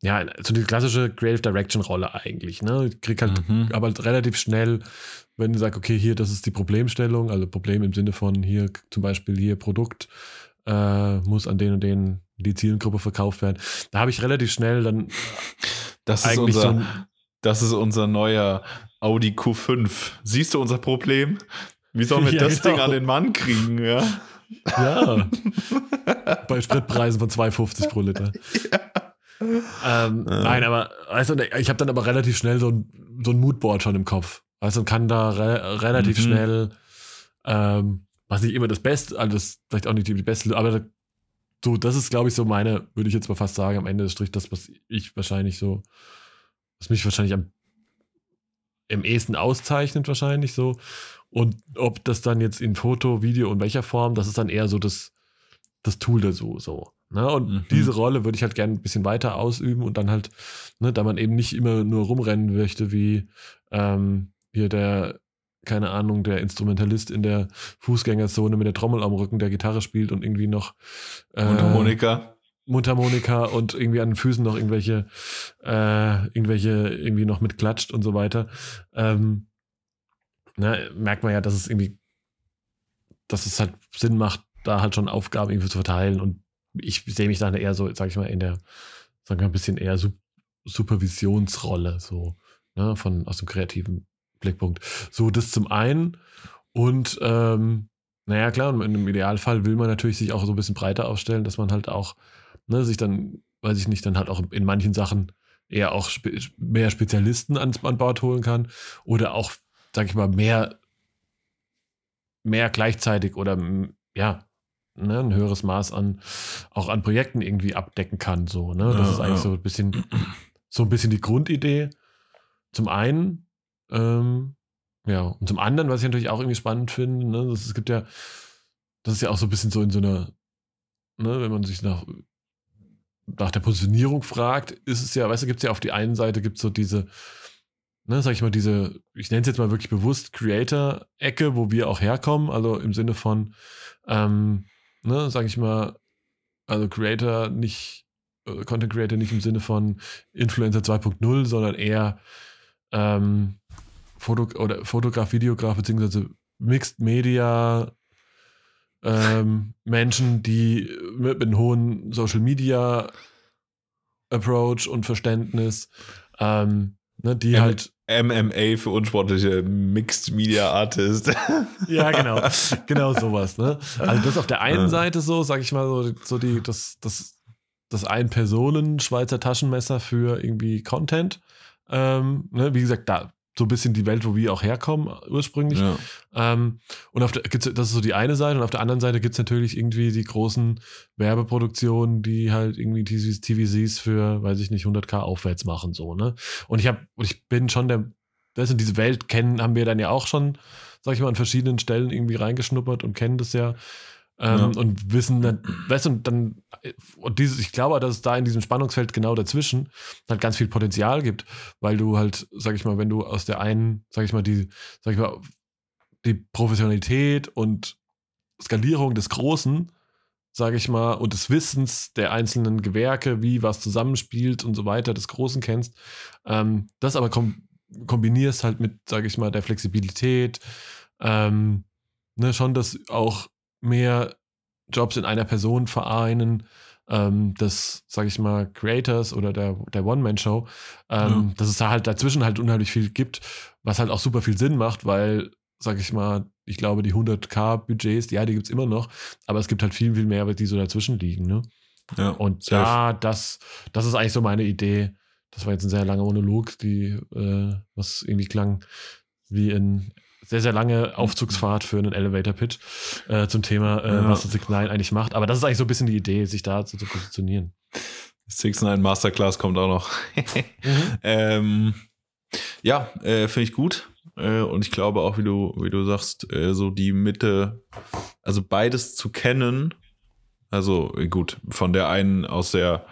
ja, so die klassische Creative Direction Rolle eigentlich. Ne? Ich krieg halt, Mhm. aber relativ schnell, wenn du sagst, okay, hier, das ist die Problemstellung, also Problem im Sinne von hier zum Beispiel hier Produkt äh, muss an den und den die Zielgruppe verkauft werden. Da habe ich relativ schnell dann Das ist, eigentlich unser, so ein, das ist unser neuer Audi Q5. Siehst du unser Problem? Wie sollen wir [LAUGHS] Ja, das genau. Ding an den Mann kriegen? Ja? ja, [LAUGHS] bei Spritpreisen von 2,50 pro Liter. Ähm, Ja. Nein, aber weißt du, ich habe dann aber relativ schnell so ein, so ein Moodboard schon im Kopf. Also kann da re relativ Mhm. schnell, ähm, was nicht immer das Beste, also das vielleicht auch nicht die beste, aber so, das ist, glaube ich, so meine, würde ich jetzt mal fast sagen, am Ende des Strichs, das, was ich wahrscheinlich so, was mich wahrscheinlich am im ehesten auszeichnet, wahrscheinlich so. Und ob das dann jetzt in Foto, Video und welcher Form, das ist dann eher so das, das Tool dazu, so. Ne? Und Mhm. diese Rolle würde ich halt gerne ein bisschen weiter ausüben und dann halt, ne, da man eben nicht immer nur rumrennen möchte, wie ähm, hier der, keine Ahnung, der Instrumentalist in der Fußgängerzone mit der Trommel am Rücken, der Gitarre spielt und irgendwie noch äh, Und Harmonika. Mundharmonika und irgendwie an den Füßen noch irgendwelche, äh, irgendwelche irgendwie noch mitklatscht und so weiter. Ähm, ne, merkt man ja, dass es irgendwie, dass es halt Sinn macht, da halt schon Aufgaben irgendwie zu verteilen und ich sehe mich dann eher so, sag ich mal, in der, sagen wir ein bisschen eher Sup Supervisionsrolle, so, ne, von, aus dem kreativen Blickpunkt. So, das zum einen und, ähm, naja, klar, und im Idealfall will man natürlich sich auch so ein bisschen breiter aufstellen, dass man halt auch, ne, sich dann, weiß ich nicht, dann halt auch in manchen Sachen eher auch spe mehr Spezialisten an, an Bord holen kann oder auch, sag ich mal, mehr, mehr gleichzeitig oder ja, ne, ein höheres Maß an auch an Projekten irgendwie abdecken kann. So, ne? Das Ja, ist eigentlich ja. so ein bisschen, so ein bisschen die Grundidee. Zum einen, ähm, ja, und zum anderen, was ich natürlich auch irgendwie spannend finde, ne, das, es gibt ja, das ist ja auch so ein bisschen so in so einer, ne, wenn man sich nach, nach der Positionierung fragt, ist es ja, weißt du, gibt es ja auf die einen Seite gibt es so diese, ne, sag ich mal, diese, ich nenne es jetzt mal wirklich bewusst Creator-Ecke, wo wir auch herkommen, also im Sinne von, ähm, ne, sag ich mal, also Creator nicht, äh, Content Creator nicht im Sinne von Influencer 2.0, sondern eher ähm, Foto oder Fotograf, Videograf, beziehungsweise Mixed Media ähm, Menschen, die mit einem hohen Social Media Approach und Verständnis, ähm, ne, die Ähm, halt MMA für unsportliche Mixed Media Artist. [LAUGHS] Ja, genau. genau sowas, ne? Also das auf der einen Ja. Seite so, sag ich mal, so, so die, das, das, das Ein-Personen-Schweizer Taschenmesser für irgendwie Content. Ähm, ne? Wie gesagt, da so ein bisschen die Welt, wo wir auch herkommen, ursprünglich. ja. Ähm, und auf der, gibt's, das ist so die eine Seite. Und auf der anderen Seite gibt es natürlich irgendwie die großen Werbeproduktionen, die halt irgendwie TVs, TVCs für, weiß ich nicht, 100k aufwärts machen, so, ne? Und ich habe, ich bin schon der, das und diese Welt kennen, haben wir dann ja auch schon, sag ich mal, an verschiedenen Stellen irgendwie reingeschnuppert und kennen das ja. Ähm, Ja. Und wissen, dann- weißt du, und dann, und dieses, ich glaube, dass es da in diesem Spannungsfeld genau dazwischen halt ganz viel Potenzial gibt, weil du halt, sag ich mal, wenn du aus der einen, sag ich mal, die, sag ich mal, die Professionalität und Skalierung des Großen, sage ich mal, und des Wissens der einzelnen Gewerke, wie was zusammenspielt und so weiter, des Großen kennst, ähm, das aber kom kombinierst halt mit, sage ich mal, der Flexibilität, ähm, ne, schon das auch mehr Jobs in einer Person vereinen, ähm, des, sage ich mal, Creators oder der, der One-Man-Show, ähm, Ja. dass es da halt dazwischen halt unheimlich viel gibt, was halt auch super viel Sinn macht, weil, sag ich mal, ich glaube, die 100k-Budgets, ja, die gibt es immer noch, aber es gibt halt viel, viel mehr, die so dazwischen liegen, ne? ja. Und Safe. ja, das, das ist eigentlich so meine Idee. Das war jetzt ein sehr langer Monolog, die, äh, was irgendwie klang wie ein sehr, sehr lange Aufzugsfahrt für einen Elevator-Pitch äh, zum Thema, äh, Ja. was das Signal eigentlich macht. Aber das ist eigentlich so ein bisschen die Idee, sich da zu, zu positionieren. 6 9 Masterclass kommt auch noch. [LAUGHS] ähm, ja, äh, finde ich gut. Äh, und ich glaube auch, wie du, wie du sagst, äh, so die Mitte, also beides zu kennen, also gut, von der einen aus der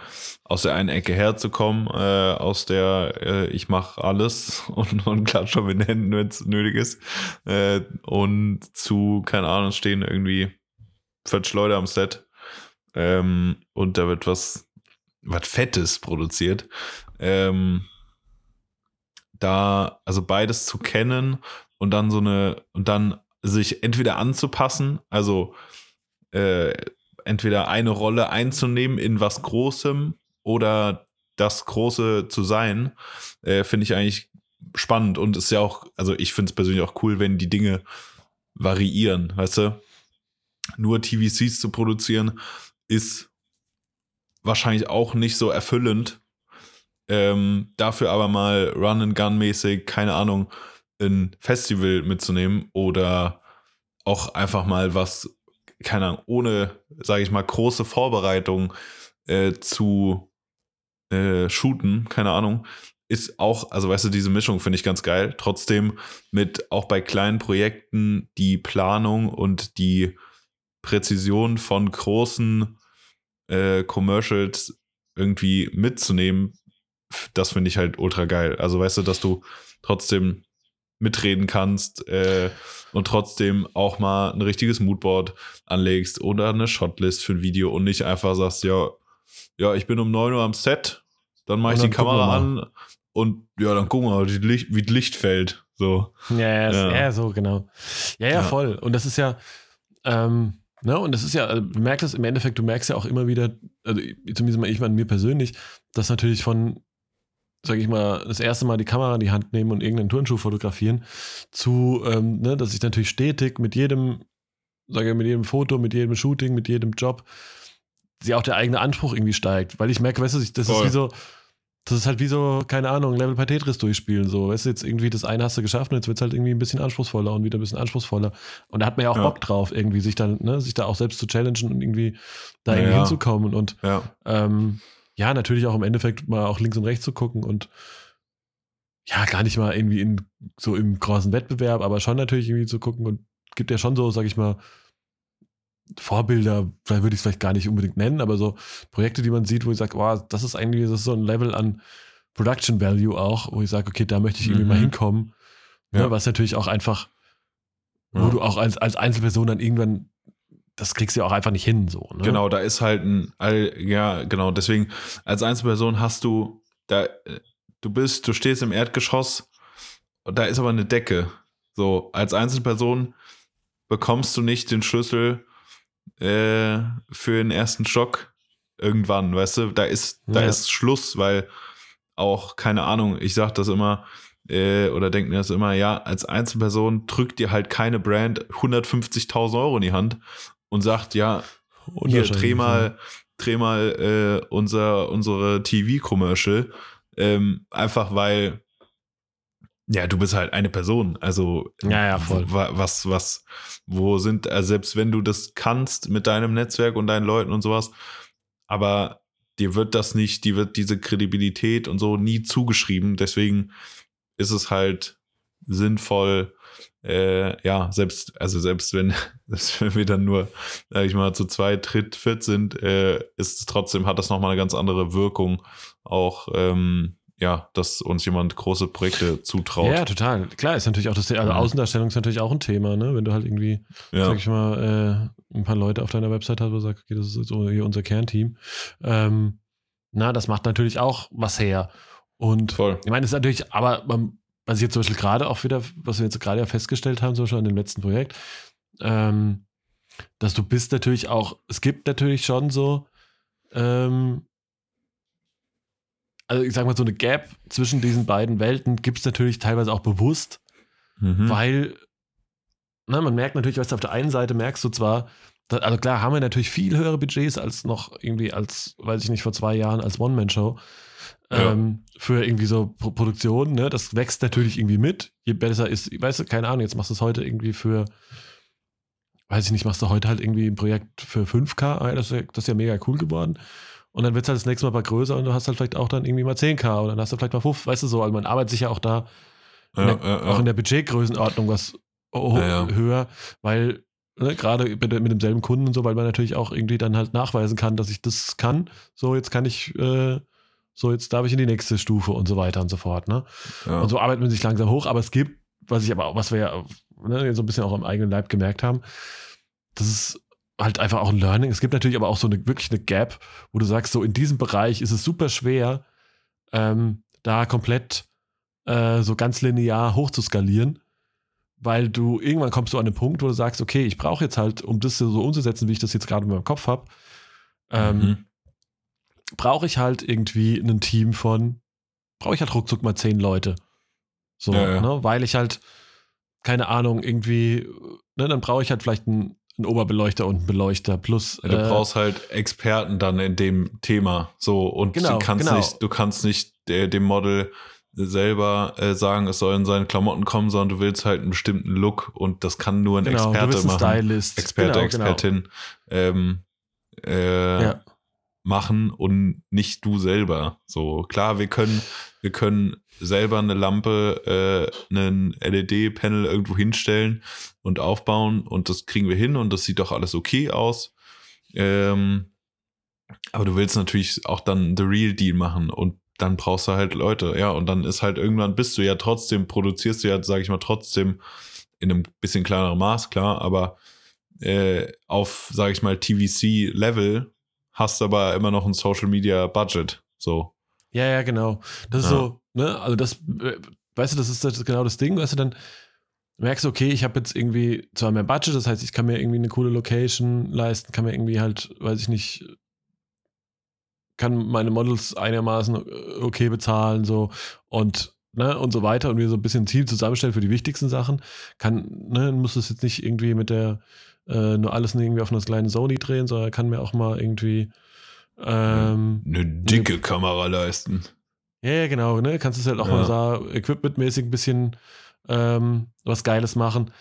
aus der einen Ecke herzukommen, äh, aus der äh, ich mache alles [LAUGHS] und, und klatsche mit den Händen, wenn es nötig ist, äh, und zu, keine Ahnung, stehen irgendwie 40 Leute am Set ähm, und da wird was was Fettes produziert. Ähm, da, also beides zu kennen und dann so eine, und dann sich entweder anzupassen, also äh, entweder eine Rolle einzunehmen in was Großem oder das Große zu sein, äh, finde ich eigentlich spannend und ist ja auch, also ich finde es persönlich auch cool, wenn die Dinge variieren, weißt du? Nur TVCs zu produzieren ist wahrscheinlich auch nicht so erfüllend. Ähm, dafür aber mal Run-and-Gun-mäßig, keine Ahnung, ein Festival mitzunehmen oder auch einfach mal was, keine Ahnung, ohne, sage ich mal, große Vorbereitung äh, zu äh, shooten, keine Ahnung, ist auch, also weißt du, diese Mischung finde ich ganz geil. Trotzdem mit auch bei kleinen Projekten die Planung und die Präzision von großen äh, Commercials irgendwie mitzunehmen, das finde ich halt ultra geil. Also weißt du, dass du trotzdem mitreden kannst äh, und trotzdem auch mal ein richtiges Moodboard anlegst oder eine Shotlist für ein Video und nicht einfach sagst, ja, ja, ich bin um 9 Uhr am Set, dann mache ich die Kamera an und ja, dann gucken wir mal, wie, Licht, wie das Licht fällt. So. Ja, ja, ja. ja so, genau. Ja, ja, ja, voll. Und das ist ja, ähm, ne, und das ist ja, also, du merkst es im Endeffekt, du merkst ja auch immer wieder, also zumindest mal ich meine, mir persönlich, dass natürlich von sage ich mal, das erste Mal die Kamera in die Hand nehmen und irgendeinen Turnschuh fotografieren, zu, ähm, ne, dass ich natürlich stetig mit jedem, sage ich, mit jedem Foto, mit jedem Shooting, mit jedem Job, sie auch der eigene Anspruch irgendwie steigt. Weil ich merke, weißt du, das Voll. ist wie so, das ist halt wie so, keine Ahnung, Level bei Tetris durchspielen. So, weißt du, jetzt irgendwie das eine hast du geschafft und jetzt wird es halt irgendwie ein bisschen anspruchsvoller und wieder ein bisschen anspruchsvoller. Und da hat man ja auch ja. Bock drauf, irgendwie sich dann, ne, sich da auch selbst zu challengen und irgendwie da ja, irgendwie ja. hinzukommen. Und ähm, ja, natürlich auch im Endeffekt mal auch links und rechts zu gucken und ja, gar nicht mal irgendwie in so im großen Wettbewerb, aber schon natürlich irgendwie zu gucken und gibt ja schon so, sag ich mal, Vorbilder, vielleicht würde ich es vielleicht gar nicht unbedingt nennen, aber so Projekte, die man sieht, wo ich sage, wow, das ist eigentlich das ist so ein Level an Production Value auch, wo ich sage, okay, da möchte ich irgendwie mhm. mal hinkommen. Ne, ja. Ne, was natürlich auch einfach, ja. wo du auch als, als Einzelperson dann irgendwann das kriegst du ja auch einfach nicht hin, so. Ne? Genau, da ist halt ein, ja, genau, deswegen als Einzelperson hast du, da, du bist, du stehst im Erdgeschoss, da ist aber eine Decke. So, als Einzelperson bekommst du nicht den Schlüssel äh, für den ersten Stock irgendwann, weißt du, da ist, da ja. ist Schluss, weil auch, keine Ahnung, ich sag das immer, äh, oder denke mir das immer, ja, als Einzelperson drückt dir halt keine Brand 150.000 Euro in die Hand und sagt, ja, hier, dreh mal, dreh mal äh, unser, unsere TV-Commercial. Ähm, einfach weil, ja, du bist halt eine Person. Also, ja, ja, voll. was, was, wo sind, also selbst wenn du das kannst mit deinem Netzwerk und deinen Leuten und sowas, aber dir wird das nicht, die wird diese Kredibilität und so nie zugeschrieben. Deswegen ist es halt sinnvoll, äh, ja, selbst, also selbst wenn, [LAUGHS] selbst wenn wir dann nur, sag ich mal, zu zweit, dritt, viert sind, äh, ist es trotzdem, hat das nochmal eine ganz andere Wirkung. Auch, ähm, ja, dass uns jemand große Projekte zutraut. Ja, total. Klar, ist natürlich auch das, also Außendarstellung ist natürlich auch ein Thema, ne? Wenn du halt irgendwie, ja. sag ich mal, äh, ein paar Leute auf deiner Website hast, wo du sagst, okay, das ist hier unser Kernteam. Ähm, na, das macht natürlich auch was her. Und Voll. ich meine, es ist natürlich, aber man was ich jetzt zum Beispiel gerade auch wieder, was wir jetzt gerade ja festgestellt haben, zum Beispiel an dem letzten Projekt, ähm, dass du bist natürlich auch, es gibt natürlich schon so, ähm, also ich sag mal, so eine Gap zwischen diesen beiden Welten gibt es natürlich teilweise auch bewusst, mhm. weil na, man merkt natürlich, was auf der einen Seite merkst du zwar, dass, also klar haben wir natürlich viel höhere Budgets als noch irgendwie als, weiß ich nicht, vor zwei Jahren als One-Man-Show ja. ähm, für irgendwie so Pro Produktion. Ne? Das wächst natürlich irgendwie mit. Je besser ist, weißt du, keine Ahnung, jetzt machst du es heute irgendwie für, weiß ich nicht, machst du heute halt irgendwie ein Projekt für 5K. Ah, das, das ist ja mega cool geworden. Und dann wird es halt das nächste Mal mal größer und du hast halt vielleicht auch dann irgendwie mal 10K oder dann hast du vielleicht mal 5, weißt du so, also man arbeitet sich ja auch da ja, der, ja, auch in der Budgetgrößenordnung was höher, weil ne, gerade mit, mit, demselben Kunden und so, weil man natürlich auch irgendwie dann halt nachweisen kann, dass ich das kann. So, jetzt kann ich äh, so jetzt darf ich in die nächste Stufe und so weiter und so fort. Ne? Ja. Und so arbeitet man sich langsam hoch, aber es gibt, was ich aber, was wir ja ne, so ein bisschen auch am eigenen Leib gemerkt haben, dass es halt einfach auch ein Learning. Es gibt natürlich aber auch so eine wirklich eine Gap, wo du sagst, so in diesem Bereich ist es super schwer, ähm, da komplett äh, so ganz linear hoch zu skalieren, weil du irgendwann kommst du an den Punkt, wo du sagst, okay, ich brauche jetzt halt, um das so umzusetzen, wie ich das jetzt gerade in meinem Kopf habe, ähm, Mhm. Brauche ich halt irgendwie ein Team von, brauche ich halt ruckzuck mal zehn Leute. So, Ja, ja. Ne? weil ich halt, keine Ahnung, irgendwie, ne, dann brauche ich halt vielleicht einen, einen Oberbeleuchter und einen Beleuchter plus. Du äh, brauchst halt Experten dann in dem Thema. So, und Genau, du kannst genau. nicht, du kannst nicht äh, dem Model selber äh, sagen, es sollen seine Klamotten kommen, sondern du willst halt einen bestimmten Look und das kann nur ein genau, Experte ein machen. Stylist. Experte, genau, Expertin ähm, äh, Genau. Ja. Machen und nicht du selber. So, klar, wir können, wir können selber eine Lampe, äh, einen LED-Panel irgendwo hinstellen und aufbauen und das kriegen wir hin und das sieht doch alles okay aus. Ähm, aber du willst natürlich auch dann the real deal machen und dann brauchst du halt Leute, ja, und dann ist halt irgendwann bist du ja trotzdem, produzierst du ja, sage ich mal, trotzdem in einem bisschen kleineren Maß, klar, aber äh, auf, sage ich mal, TVC-Level hast aber immer noch ein Social Media Budget. So. Ja, ja, genau. Das ist Ja. so, ne, also das, äh, weißt du, das ist das, genau das Ding, weißt du, dann merkst du, okay, ich habe jetzt irgendwie zwar mehr Budget, das heißt, ich kann mir irgendwie eine coole Location leisten, kann mir irgendwie halt, weiß ich nicht, kann meine Models einigermaßen äh, okay bezahlen, so und ne, und so weiter und mir so ein bisschen ein Ziel zusammenstellen für die wichtigsten Sachen. Kann, ne, muss es jetzt nicht irgendwie mit der äh, nur alles irgendwie auf einer kleinen Sony drehen, sondern kann mir auch mal irgendwie ähm, Eine dicke Kamera leisten. ja, ja, genau, ne? Kannst du halt auch Ja. mal so equipmentmäßig ein bisschen ähm, was Geiles machen.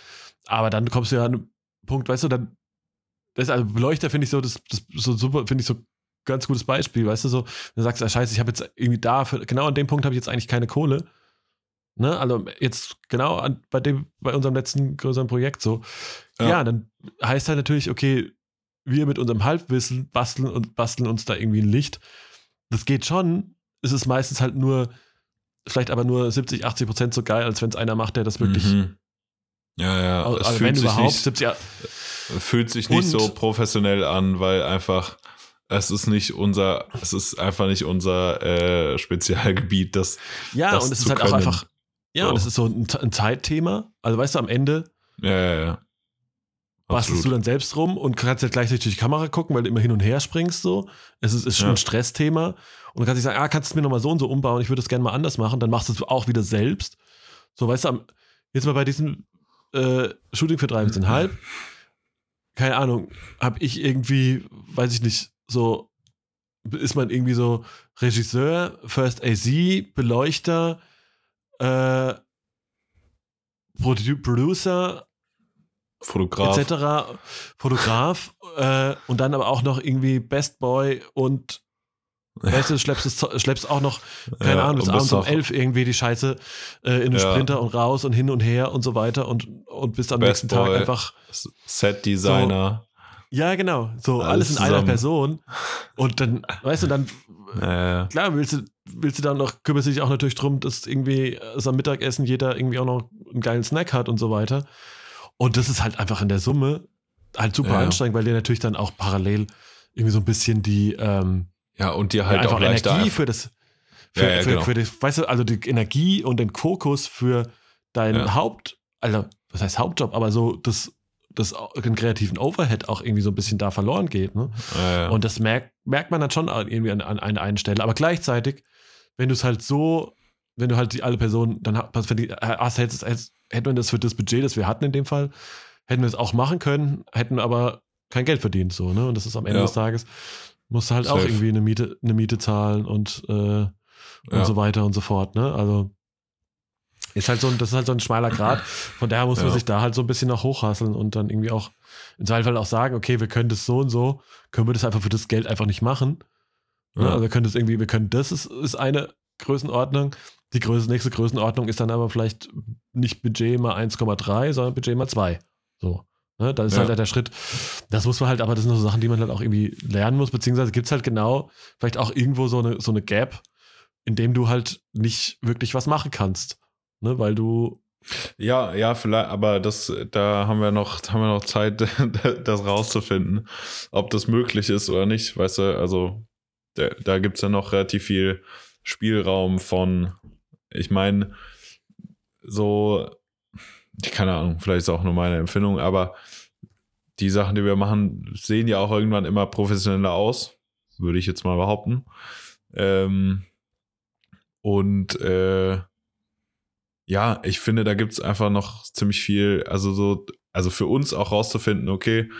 Aber dann kommst du ja an einen Punkt, weißt du, dann, das also Beleuchter finde ich so, das, das so super, finde ich so ganz gutes Beispiel, weißt du, so, du sagst, ah, scheiße, ich habe jetzt irgendwie da, für, genau an dem Punkt habe ich jetzt eigentlich keine Kohle. Ne? Also jetzt genau an, bei dem, bei unserem letzten größeren Projekt so. Ja. Ja. dann heißt halt natürlich, okay, wir mit unserem Halbwissen basteln und basteln uns da irgendwie ein Licht. Das geht schon. Es ist meistens halt nur, vielleicht aber nur 70, 80 Prozent so geil, als wenn es einer macht, der das wirklich, Mhm. Ja, ja. also es wenn fühlt sich, nicht, 70, fühlt sich nicht so professionell an, weil einfach es ist nicht unser, es ist einfach nicht unser äh, Spezialgebiet, das ja, das und es ist halt auch können. einfach, ja, So. und es ist so ein, ein Zeitthema. Also weißt du, am Ende ja, ja, ja. Bastelst du dann selbst rum und kannst halt gleichzeitig durch die Kamera gucken, weil du immer hin und her springst so. Es ist, ist schon Ja. ein Stressthema. Und du kannst dich sagen, ah, kannst du es mir nochmal so und so umbauen, ich würde es gerne mal anders machen. Dann machst du es auch wieder selbst. So, weißt du, am, jetzt mal bei diesem äh, Shooting für drei bis halb, keine Ahnung, habe ich irgendwie, weiß ich nicht, so ist man irgendwie so Regisseur, First AZ, Beleuchter, äh, Produ Producer, Fotograf. etc. Fotograf äh, und dann aber auch noch irgendwie Best Boy und weißt du, schleppst, es, schleppst auch noch, keine Ja, Ahnung, bis abends um elf irgendwie die Scheiße äh, in den Ja. Sprinter und raus und hin und her und so weiter und, und bist am Best nächsten Tag Boy. einfach, Set-Designer. ja genau, so Alles alles, in einer zusammen. Person und dann, weißt du, dann Äh, klar, willst du, willst du dann noch, kümmerst du dich auch natürlich drum, dass irgendwie äh, so am Mittagessen jeder irgendwie auch noch einen geilen Snack hat und so weiter. Und das ist halt einfach in der Summe halt super Ja, anstrengend, weil dir natürlich dann auch parallel irgendwie so ein bisschen die ähm, ja, und dir ja, halt einfach auch. Energie einfach- für das, für, Ja, für, genau. für das, weißt du, also die Energie und den Fokus für deinen. Haupt, also was heißt Hauptjob, aber so das, das den kreativen Overhead auch irgendwie so ein bisschen da verloren geht, ne? Und das merkt, merkt man dann schon irgendwie an, an einer einen Stelle. Aber gleichzeitig, wenn du es halt so, wenn du halt die alle Personen, dann die, hast, hättest, hättest, hätten wir das für das Budget, das wir hatten in dem Fall, hätten wir es auch machen können, hätten aber kein Geld verdient, so, ne? Und das ist am Ende Ja. des Tages, musst du halt auch Safe. irgendwie eine Miete, eine Miete zahlen und, äh, und Ja. so weiter und so fort, ne? Also ist halt so ein, das ist halt so ein schmaler Grad. Von daher muss man Ja. sich da halt so ein bisschen noch hochhasseln und dann irgendwie auch im Zweifel auch sagen, okay, wir können das so und so, können wir das einfach für das Geld einfach nicht machen. Ne? Ja. Also wir können das irgendwie, wir können, das ist, ist eine Größenordnung. Die Größe, nächste Größenordnung ist dann aber vielleicht nicht Budget mal 1,3, sondern Budget mal 2. So. Ne? Das ist Ja. halt der Schritt. Das muss man halt, aber das sind so Sachen, die man halt auch irgendwie lernen muss, beziehungsweise gibt es halt genau vielleicht auch irgendwo so eine, so eine Gap, in dem du halt nicht wirklich was machen kannst. Ne? Weil du Ja, ja, vielleicht, aber das, da haben wir noch, haben wir noch Zeit, [LAUGHS] das rauszufinden, ob das möglich ist oder nicht. Weißt du, also da, da gibt es ja noch relativ viel Spielraum von, ich meine, so, keine Ahnung, vielleicht ist auch nur meine Empfindung, aber die Sachen, die wir machen, sehen ja auch irgendwann immer professioneller aus, würde ich jetzt mal behaupten. Ähm, und äh, ja, ich finde, da gibt es einfach noch ziemlich viel, also so, also für uns auch rauszufinden, okay,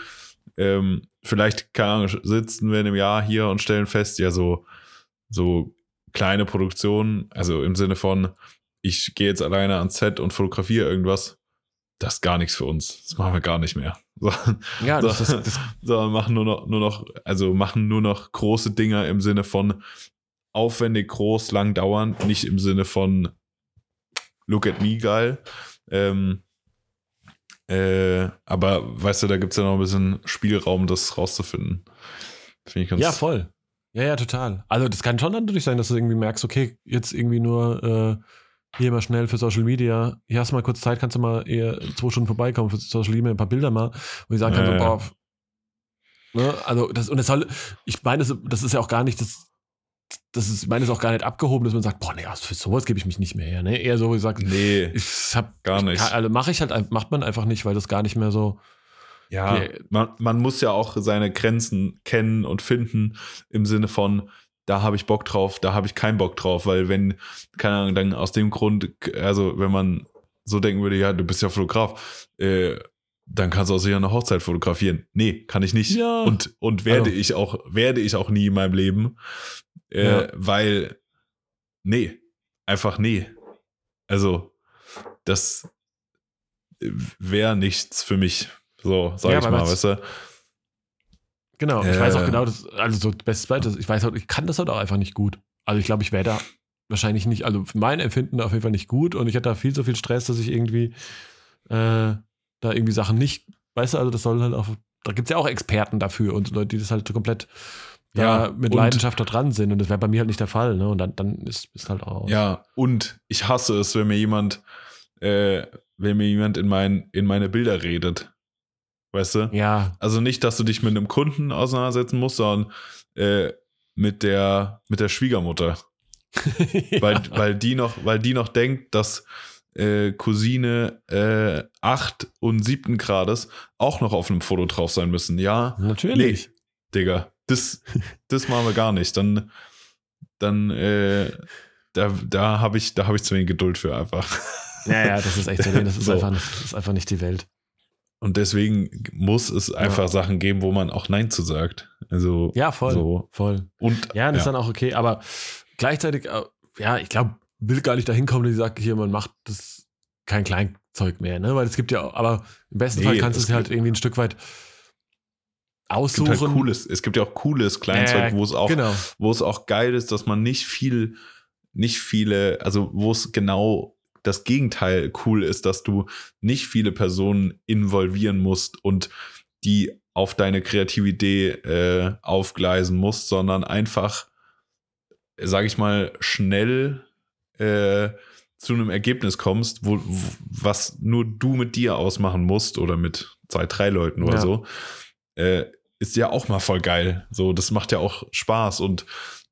ähm, vielleicht, keine Ahnung, sitzen wir in einem Jahr hier und stellen fest, ja, so, so kleine Produktionen, also im Sinne von, ich gehe jetzt alleine ans Set und fotografiere irgendwas, das ist gar nichts für uns. Das machen wir gar nicht mehr. [LAUGHS] So, ja, so, das das so, machen nur noch, nur noch, also machen nur noch große Dinger im Sinne von aufwendig, groß, lang dauernd, nicht im Sinne von Look at me geil. Ähm, äh, aber weißt du, da gibt es ja noch ein bisschen Spielraum, das rauszufinden. Finde ich ganz ja, voll. Ja, ja, total. Also das kann schon natürlich sein, dass du irgendwie merkst, okay, jetzt irgendwie nur äh, hier mal schnell für Social Media, hier hast du mal kurz Zeit, kannst du mal eher zwei Stunden vorbeikommen für Social Media, ein paar Bilder mal, wo ich sagen kann, Ja, so, boah, ne, also das, und das soll, ich meine, das, das ist ja auch gar nicht das, das ist, ich meine, das ist auch gar nicht abgehoben, dass man sagt, boah, nee, für sowas gebe ich mich nicht mehr her, ne, eher so, wie gesagt, Nee, ich hab, gar nicht. kann, also mache ich halt, macht man einfach nicht, weil das gar nicht mehr so, Ja, Ja. man, man muss ja auch seine Grenzen kennen und finden im Sinne von, da habe ich Bock drauf, da habe ich keinen Bock drauf, weil wenn, keine Ahnung, dann aus dem Grund, also wenn man so denken würde, ja, du bist ja Fotograf, äh, dann kannst du auch sicher eine Hochzeit fotografieren. Nee, kann ich nicht. Ja. Und, und werde Also. ich auch, werde ich auch nie in meinem Leben, äh, Ja. weil, nee, einfach nee. Also, das wäre nichts für mich. So, sag Ja, ich mal, weißt du? Genau, ich weiß auch Äh. genau, das, also so bestes Beispiel, ich weiß auch, ich kann das halt auch einfach nicht gut. Also ich glaube, ich wäre da wahrscheinlich nicht, also für mein Empfinden auf jeden Fall nicht gut und ich hatte da viel zu viel Stress, dass ich irgendwie äh, da irgendwie Sachen nicht, weißt du, also das soll halt auch, da gibt es ja auch Experten dafür und Leute, die das halt komplett Ja, mit Leidenschaft da dran sind und das wäre bei mir halt nicht der Fall, ne? Und dann, dann ist es halt auch. Ja, und ich hasse es, wenn mir jemand, äh, wenn mir jemand in, mein, in meine Bilder redet. Weißt du? Ja, Also nicht, dass du dich mit einem Kunden auseinandersetzen musst, sondern äh, mit der, mit der Schwiegermutter. [LAUGHS] Weil, ja. weil, die noch, weil die noch denkt, dass äh, Cousine äh, 8 und 7. Grades auch noch auf einem Foto drauf sein müssen. Ja, natürlich. Digga, das, das machen wir gar nicht. Dann, dann, äh, da, da habe ich, da habe ich zu wenig Geduld für einfach. Ja, ja, das ist echt so. nee, Das ist, [LAUGHS] So. einfach, das ist einfach nicht die Welt. Und deswegen muss es einfach Sachen geben, wo man auch Nein zu sagt. Also, Ja, voll. So. Voll. und Ja, das ist dann auch okay, aber gleichzeitig, äh, ja, ich glaube, will gar nicht dahin kommen, dass ich sage, hier, man macht das kein Kleinzeug mehr, ne? Weil es gibt ja, auch- aber im besten Nee, Fall kannst du es es halt irgendwie ein Stück weit es aussuchen. gibt halt cooles, es gibt ja auch cooles Kleinzeug, Äh, wo es auch, Genau. wo es auch geil ist, dass man nicht viel, nicht viele, also wo es genau das Gegenteil cool ist, dass du nicht viele Personen involvieren musst und die auf deine Kreativität äh, aufgleisen musst, sondern einfach, sage ich mal, schnell äh, zu einem Ergebnis kommst, wo, was nur du mit dir ausmachen musst oder mit zwei, drei Leuten oder Ja. so, äh, ist ja auch mal voll geil. So, das macht ja auch Spaß und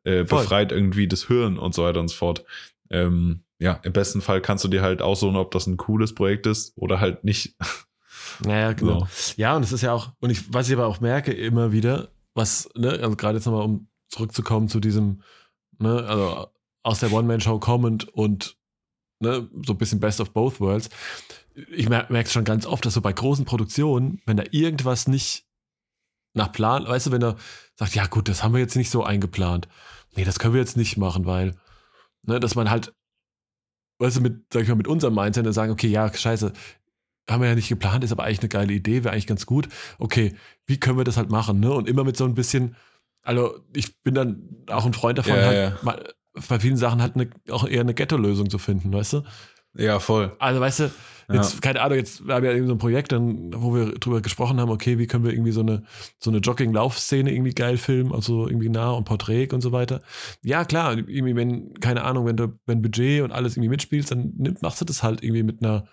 äh, befreit irgendwie das Hirn und so weiter und so fort. Ähm, ja, im besten Fall kannst du dir halt aussuchen, ob das ein cooles Projekt ist oder halt nicht. Naja, genau. So. Ja, und es ist ja auch, und ich, was ich aber auch merke immer wieder, was, ne, also gerade jetzt nochmal, um zurückzukommen zu diesem, ne, also aus der One-Man-Show kommend und ne, so ein bisschen Best of Both Worlds. Ich mer merke es schon ganz oft, dass so bei großen Produktionen, wenn da irgendwas nicht nach Plan, weißt du, wenn er sagt, ja gut, das haben wir jetzt nicht so eingeplant. Nee, das können wir jetzt nicht machen, weil, ne, dass man halt, weißt du, mit, sag ich mal, mit unserem Mindset dann sagen, okay, ja, scheiße, haben wir ja nicht geplant, ist aber eigentlich eine geile Idee, wäre eigentlich ganz gut. Okay, wie können wir das halt machen, ne? Und immer mit so ein bisschen, also ich bin dann auch ein Freund davon, Ja, halt ja. mal bei vielen Sachen halt eine, auch eher eine Ghetto-Lösung zu finden, weißt du? Ja, voll. Also, weißt du, jetzt, keine Ahnung, jetzt, wir haben ja irgendwie so ein Projekt, dann, wo wir drüber gesprochen haben, okay, wie können wir irgendwie so eine, so eine Jogging-Lauf-Szene irgendwie geil filmen, also irgendwie nah und Porträt und so weiter. Ja, klar, irgendwie, wenn, keine Ahnung, wenn du, wenn Budget und alles irgendwie mitspielst, dann nimm, machst du das halt irgendwie mit einer,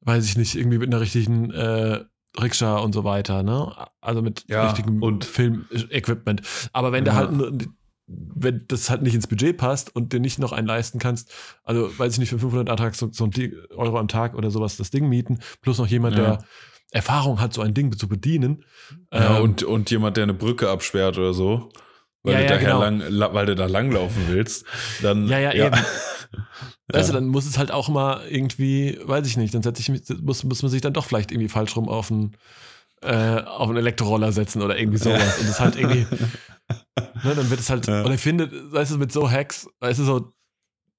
weiß ich nicht, irgendwie mit einer richtigen, äh, Rikscha und so weiter, ne? Also mit Ja, richtigem und- Film-Equipment. Aber wenn Ja. du halt wenn das halt nicht ins Budget passt und dir nicht noch einen leisten kannst, also weiß ich nicht, für 500 Ertrag so, so Euro am Tag oder sowas das Ding mieten, plus noch jemand, Ja. der Erfahrung hat, so ein Ding zu bedienen. Ja, Ähm, und, und jemand, der eine Brücke absperrt oder so, weil, Ja, du, ja, genau. lang, la, weil du da langlaufen willst, dann. Ja, ja, eben. [LAUGHS] Weißt du, Ja. dann muss es halt auch mal irgendwie, weiß ich nicht, dann setze ich mich, muss, muss man sich dann doch vielleicht irgendwie falsch rum auf einen, äh, auf einen Elektroroller setzen oder irgendwie sowas. Und das halt irgendwie, [LAUGHS] ne, dann wird es halt, Ja. oder ich finde, weißt du, mit so Hacks, weißt du, so,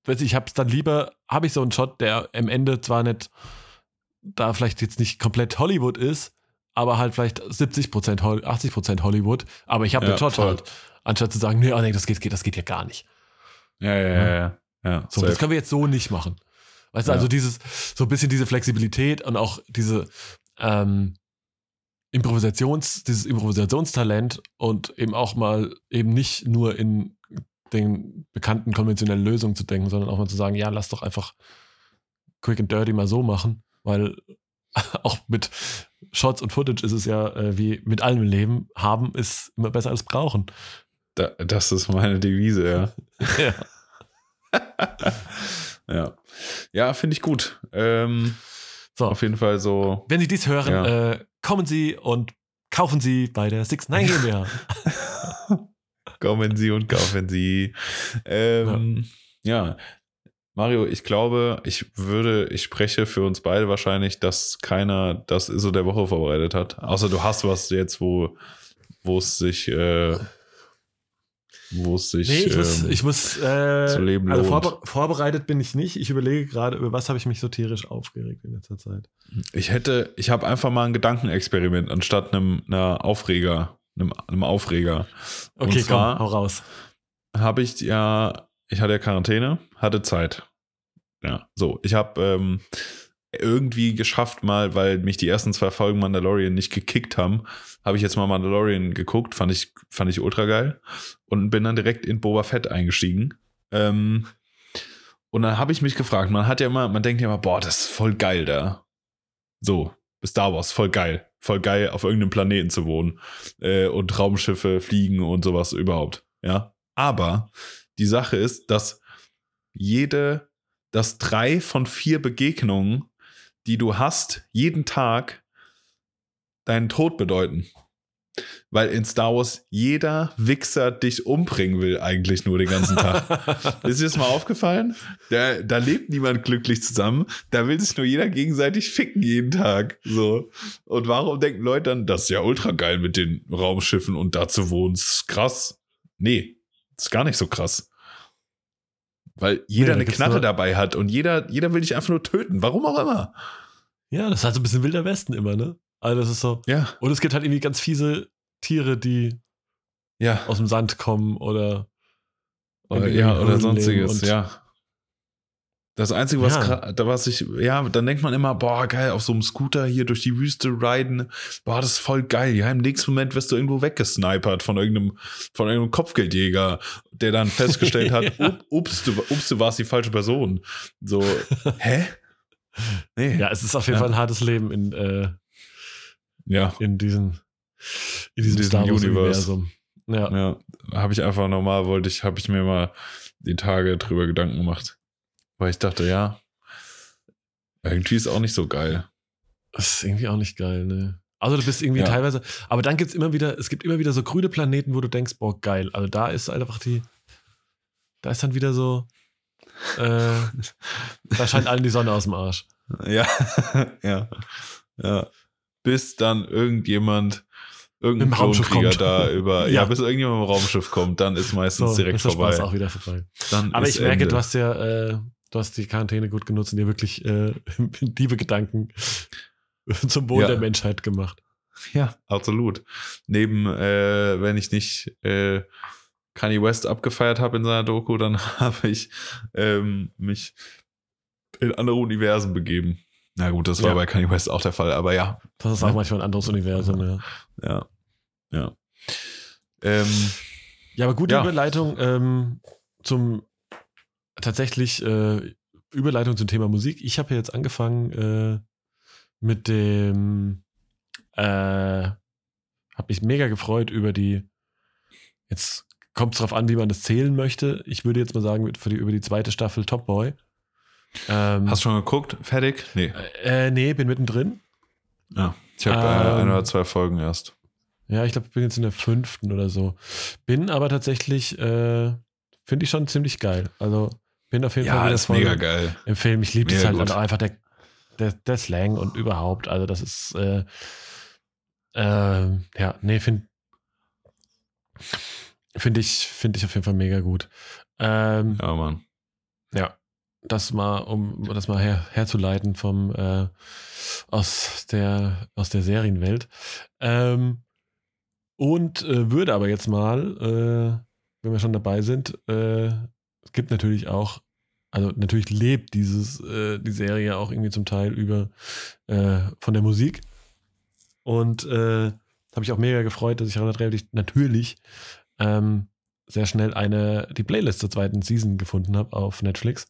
weiß ich, ich hab's dann lieber, habe ich so einen Shot, der am Ende zwar nicht, da vielleicht jetzt nicht komplett Hollywood ist, aber halt vielleicht 70%, Hol 80% Hollywood, aber ich habe Ja, den Shot voll. halt. Anstatt zu sagen, nee, oh nee, das geht, das geht ja gar nicht. Ja, ja, ja. ja. ja So, safe. das können wir jetzt so nicht machen. Weißt du, also dieses, so ein bisschen diese Flexibilität und auch diese ähm, Improvisations, dieses Improvisationstalent und eben auch mal eben nicht nur in den bekannten konventionellen Lösungen zu denken, sondern auch mal zu sagen, ja, lass doch einfach quick and dirty mal so machen, weil [LAUGHS] auch mit Shots und Footage ist es ja äh, wie mit allem im Leben, haben ist immer besser als brauchen. da, das ist meine Devise, ja. [LAUGHS] Ja. [LAUGHS] ja. Ja, finde ich gut. Ähm, So, auf jeden Fall so. Wenn Sie dies hören, Ja. äh, kommen Sie und kaufen Sie bei der Six Nine GmbH. [LAUGHS] Kommen Sie und kaufen Sie. Ähm, ja. Mario, ich glaube, ich würde, ich spreche für uns beide wahrscheinlich, dass keiner das ISO der Woche vorbereitet hat. Außer du hast was jetzt, wo, wo es sich, äh, wo es sich. Nee, ich muss, ähm, ich muss äh, zu leben also lohnt. vorbe vorbereitet bin ich nicht. Ich überlege gerade, über was habe ich mich so tierisch aufgeregt in letzter Zeit. Ich hätte, ich habe einfach mal ein Gedankenexperiment anstatt einem einer Aufreger, einem, einem Aufreger. Und Okay, zwar- komm, hau raus. habe ich ja, ich hatte ja Quarantäne, hatte Zeit. Ja, so, ich habe ähm, irgendwie geschafft mal, weil mich die ersten zwei Folgen Mandalorian nicht gekickt haben, habe ich jetzt mal Mandalorian geguckt, fand ich, fand ich ultra geil und bin dann direkt in Boba Fett eingestiegen. Ähm, und dann habe ich mich gefragt, man hat ja immer, man denkt ja immer, boah, das ist voll geil da. So, Star Wars, voll geil. Voll geil, auf irgendeinem Planeten zu wohnen äh, und Raumschiffe fliegen und sowas überhaupt. Ja. Aber die Sache ist, dass jede, dass drei von vier Begegnungen, die du hast, jeden Tag deinen Tod bedeuten. Weil in Star Wars jeder Wichser dich umbringen will, eigentlich nur den ganzen Tag. [LAUGHS] Ist dir das mal aufgefallen? Da, da lebt niemand glücklich zusammen. Da will sich nur jeder gegenseitig ficken jeden Tag. So. Und warum denken Leute dann, das ist ja ultra geil mit den Raumschiffen und da zu wohnen? Krass. Nee, ist gar nicht so krass. Weil jeder da eine Knarre nur- dabei hat und jeder, jeder will dich einfach nur töten. Warum auch immer. ja, das ist halt so ein bisschen Wilder Westen immer, ne? Also das ist so. Ja, Und es gibt halt irgendwie ganz fiese Tiere, die ja. aus dem Sand kommen oder Oder, ja, oder sonstiges, ja. Das Einzige, was, Ja. was ich, ja, dann denkt man immer, boah, geil, auf so einem Scooter hier durch die Wüste riden, boah, das ist voll geil. Ja, im nächsten Moment wirst du irgendwo weggesnipert von irgendeinem, von irgendeinem Kopfgeldjäger, der dann festgestellt hat, [LAUGHS] up, ups, du, ups, du warst die falsche Person. So, [LAUGHS] hä? Nee. Ja, es ist auf jeden Ja. Fall ein hartes Leben in, äh, ja, in diesem, in diesem, diesem Wars Universe. Universum. Ja. ja. Habe ich einfach normal, wollte ich, habe ich mir mal die Tage drüber Gedanken gemacht. Weil ich dachte, ja, irgendwie ist auch nicht so geil. Das ist irgendwie auch nicht geil, ne? Also du bist irgendwie Ja. teilweise, aber dann gibt es immer wieder, es gibt immer wieder so grüne Planeten, wo du denkst, boah, geil. Also da ist einfach die, da ist dann wieder so, äh, [LAUGHS] da scheint allen die Sonne aus dem Arsch. Ja, [LAUGHS] ja, ja. Bis dann irgendjemand, irgendein Mit dem Raumschiff Klonkrieger kommt. da über, [LAUGHS] ja. Ja. bis irgendjemand dem Raumschiff kommt, dann ist meistens So, direkt ist vorbei. Spaß auch wieder vorbei. Dann Aber ich merke, Ende. du hast ja, äh, du hast die Quarantäne gut genutzt und dir wirklich äh, [LAUGHS] liebe Gedanken [LAUGHS] zum Wohl Ja. der Menschheit gemacht. Ja, absolut. Neben, äh, wenn ich nicht äh, Kanye West abgefeiert habe in seiner Doku, dann [LAUGHS] habe ich ähm, mich in andere Universen begeben. Na gut, das war Ja. bei Kanye West auch der Fall, aber ja. Das ist auch manchmal ein anderes Universum, ja. Ja. Ja. Ähm, Ja, aber gute Ja. Überleitung ähm, zum tatsächlich äh, Überleitung zum Thema Musik. Ich habe ja jetzt angefangen äh, mit dem äh, habe mich mega gefreut über die jetzt kommt es drauf an, wie man das zählen möchte. Ich würde jetzt mal sagen, mit- für die, über die zweite Staffel Top Boy. Ähm, hast du schon geguckt? Fertig? Nee. äh, nee, bin mittendrin. Ja. Ich habe äh, Ähm, ein oder zwei Folgen erst. Ja, ich glaube, ich bin jetzt in der fünften oder so. Bin aber tatsächlich, äh, finde ich schon ziemlich geil. Also bin auf jeden Fall Ja, wieder ist voll mega geil. im Film. Ich liebe das halt gut. einfach der, der, der Slang und überhaupt. Also das ist, äh, äh, ja, nee, finde finde ich, finde ich auf jeden Fall mega gut. Ähm, Ja, Mann. ja, das mal, um das mal her, herzuleiten vom äh, aus der aus der Serienwelt. Ähm, und äh, würde aber jetzt mal, äh, wenn wir schon dabei sind, äh, es gibt natürlich auch, also natürlich lebt dieses äh, die Serie auch irgendwie zum Teil über äh, von der Musik. Und äh, habe ich auch mega gefreut, dass ich relativ natürlich ähm, sehr schnell eine die Playlist zur zweiten Season gefunden habe auf Netflix.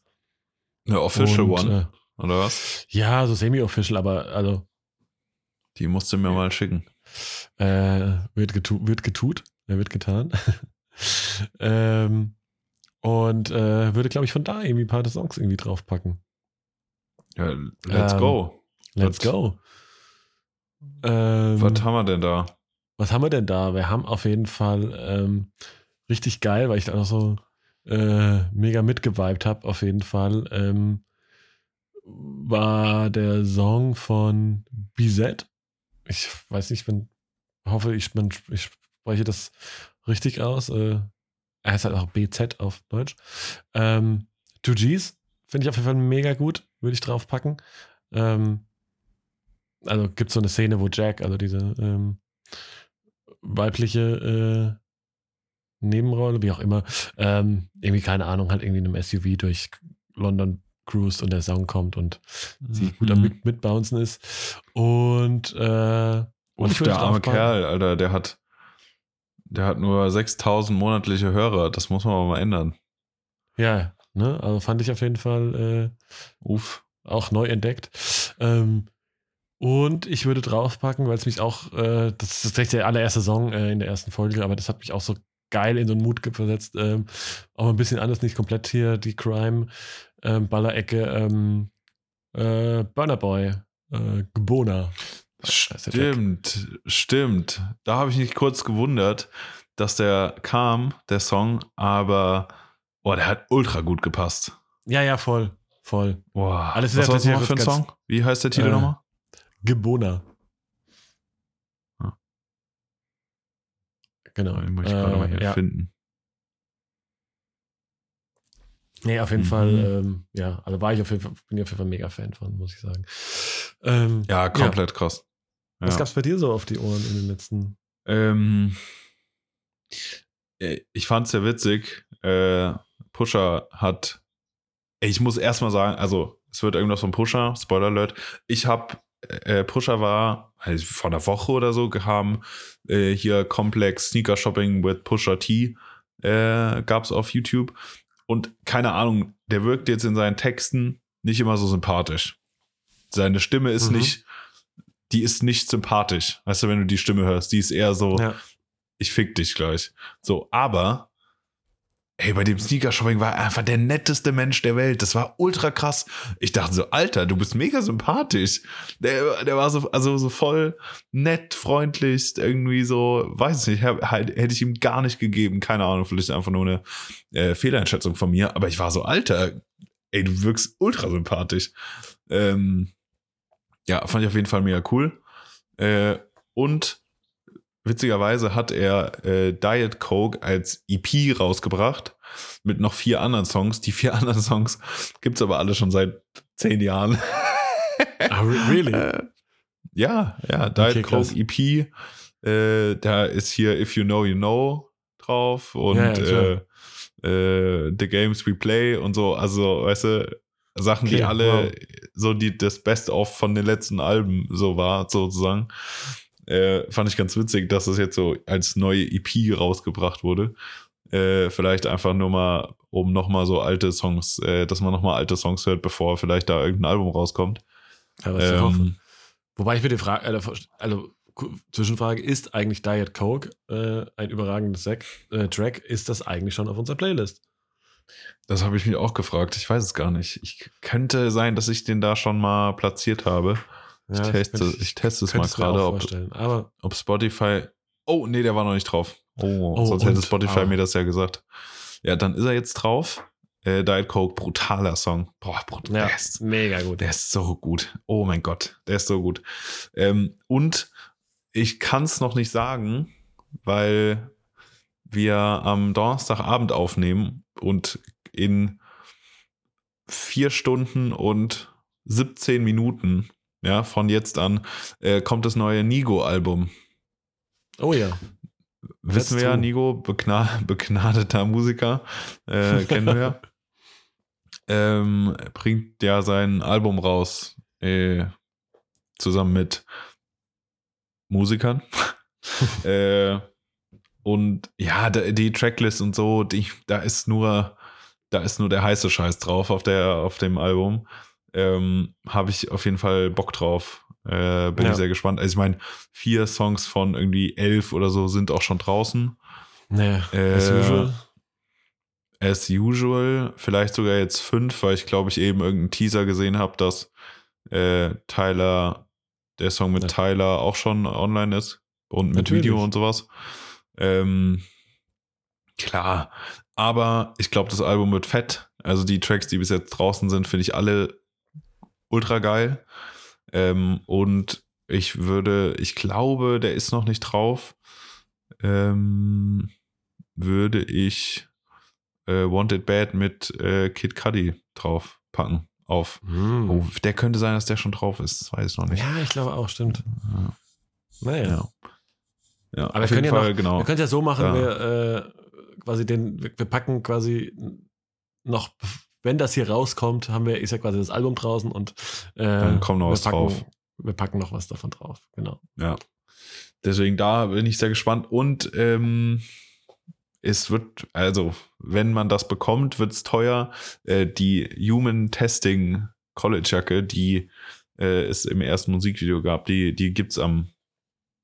Eine Official Und, One, oder was? Äh, ja, so semi-official, aber also Die musst du mir mal schicken. äh, wird, getu wird getut, äh, wird getan. [LAUGHS] ähm, und äh, würde, glaube ich, von da irgendwie ein paar der Songs irgendwie draufpacken. Ja, let's Ähm, go. Let's go. Ähm, Was haben wir denn da? was haben wir denn da? Wir haben auf jeden Fall ähm, richtig geil, weil ich da noch so äh, mega mitgeweibt habe, auf jeden Fall. Ähm, war der Song von BZ. Ich weiß nicht, ich bin, hoffe, ich, bin, ich spreche das richtig aus. Äh, er heißt halt auch BZ auf Deutsch. Ähm, 2Gs finde ich auf jeden Fall mega gut, würde ich draufpacken. Ähm, also gibt so eine Szene, wo Jack, also diese ähm, weibliche äh, Nebenrolle, wie auch immer, ähm, irgendwie, keine Ahnung, halt irgendwie in einem SUV durch London cruist und der Song kommt und sie gut am Mhm. mit, mitbouncen ist. Und, äh, und würde der arme Kerl, Alter, der hat, der hat nur 6000 monatliche Hörer. Das muss man aber mal ändern. Ja, ne, also fand ich auf jeden Fall äh, Uff. auch neu entdeckt. Ähm, und ich würde draufpacken, weil es mich auch, äh, das ist direkt der allererste Song äh, in der ersten Folge, aber das hat mich auch so geil in so einen Mut versetzt. Ähm, auch ein bisschen anders, nicht komplett hier die Crime, ähm, Ballerecke, ähm, äh, Burner Boy, äh, Gebona. Stimmt, stimmt. Da habe ich mich kurz gewundert, dass der kam, der Song, aber boah, der hat ultra gut gepasst. Ja, ja, voll, voll. Boah. Alles ist Was ja war das nochmal für ein Song? Wie heißt der Titel Äh, nochmal? Gebona. Ja. Genau. Den muss ich gerade mal hier Äh, ja. finden. Nee, auf jeden Mhm. Fall, ähm, ja, also war ich auf jeden Fall, bin ich auf jeden Fall mega Fan von, muss ich sagen. Ähm, Ja, komplett krass. Ja. Was gab's bei dir so auf die Ohren in den letzten? Ähm, äh, ich fand's sehr witzig. Äh, Pusher hat. Ich muss erstmal sagen, also es wird irgendwas von Pusher, Spoiler Alert. Ich hab, äh, Pusher war also vor einer Woche oder so haben äh, hier Complex Sneaker Shopping with Pusher T äh, gab's auf YouTube. Und keine Ahnung, der wirkt jetzt in seinen Texten nicht immer so sympathisch. Seine Stimme ist Mhm. nicht, die ist nicht sympathisch. Weißt du, wenn du die Stimme hörst, die ist eher so, Ja. ich fick dich gleich. So, aber ey, bei dem Sneaker-Shopping war er einfach der netteste Mensch der Welt. Das war ultra krass. Ich dachte so, Alter, du bist mega sympathisch. Der, der war so, also so voll nett, freundlich, irgendwie so, weiß nicht, hä- halt, hätte ich ihm gar nicht gegeben. Keine Ahnung, vielleicht einfach nur eine äh, Fehleinschätzung von mir. Aber ich war so, Alter, ey, du wirkst ultra sympathisch. Ähm, ja, fand ich auf jeden Fall mega cool. Äh, und witzigerweise hat er äh, Diet Coke als EP rausgebracht mit noch vier anderen Songs. Die vier [LAUGHS] anderen Songs gibt's aber alle schon seit zehn Jahren. Ah, re- really? Äh, ja, ja, Diet Okay. Coke EP. Äh, da ist hier If You Know, You Know drauf und Ja, ja, äh, äh, The Games We Play und so. Also, weißt du, Sachen, die Okay, alle wow. so die das Best-of von den letzten Alben so war, sozusagen. Äh, fand ich ganz witzig, dass das jetzt so als neue EP rausgebracht wurde. Äh, vielleicht einfach nur mal, um nochmal so alte Songs, äh, dass man nochmal alte Songs hört, bevor vielleicht da irgendein Album rauskommt. Ja, was ich hoffe. Ähm, Wobei ich mir die Frage, also, also Ku- Zwischenfrage, ist eigentlich Diet Coke äh, ein überragendes Sek äh, Track? Ist das eigentlich schon auf unserer Playlist? Das habe ich mich auch gefragt. Ich weiß es gar nicht. Ich könnte sein, dass ich den da schon mal platziert habe. Ich Ja, teste, könnte ich teste es mal gerade, ob. Aber ob Spotify. Oh, nee, der war noch nicht drauf. Oh, Oh, sonst hätte? Spotify Ah. mir das ja gesagt. Ja, dann ist er jetzt drauf. Äh, Diet Coke, brutaler Song. Boah, brutal. ja, Der, ist, mega gut. der ist so gut. Oh mein Gott, der ist so gut. Ähm, und ich kann es noch nicht sagen, weil wir am Donnerstagabend aufnehmen und in vier Stunden und 17 Minuten, ja, von jetzt an, äh, kommt das neue Nigo-Album. Oh ja. Wissen wir ja. Nigo, begna begnadeter Musiker, äh, kennen wir ja. [LAUGHS] Ähm, bringt ja sein Album raus, äh, zusammen mit Musikern. [LAUGHS] äh, und ja, die Tracklist und so, die, da ist nur, da ist nur der heiße Scheiß drauf auf der, auf dem Album. Ähm, Habe ich auf jeden Fall Bock drauf. Äh, bin Ja. ich sehr gespannt. Also ich meine, vier Songs von irgendwie elf oder so sind auch schon draußen. Nee, Äh, as usual. As usual, vielleicht sogar jetzt fünf, weil ich glaube ich eben irgendeinen Teaser gesehen habe, dass äh, Tyler, der Song mit Ja. Tyler auch schon online ist und mit Natürlich. Video und sowas. Ähm, klar, aber ich glaube, das Album wird fett. Also die Tracks, die bis jetzt draußen sind, finde ich alle ultra geil. Ähm, und ich würde, ich glaube, der ist noch nicht drauf. Ähm, würde ich äh, Wanted Bad mit äh, Kid Cudi drauf packen. Auf. Hm. Oh, der könnte sein, dass der schon drauf ist. Das weiß ich noch nicht. Ja, ich glaube auch, stimmt. Ja. Naja. Ja. Ja, Aber wir auf können jeden ja Fall, noch- genau. Wir können es ja so machen, Ja. wir äh, quasi den, wir, wir packen quasi noch, wenn das hier rauskommt, haben wir, ist ja quasi das Album draußen und äh, Dann kommt noch wir was packen, drauf. Wir packen noch was davon drauf, genau. Ja. Deswegen da bin ich sehr gespannt. Und ähm, es wird, also, wenn man das bekommt, wird es teuer. Äh, die Human Testing College Jacke, die äh, es im ersten Musikvideo gab, die, die gibt es am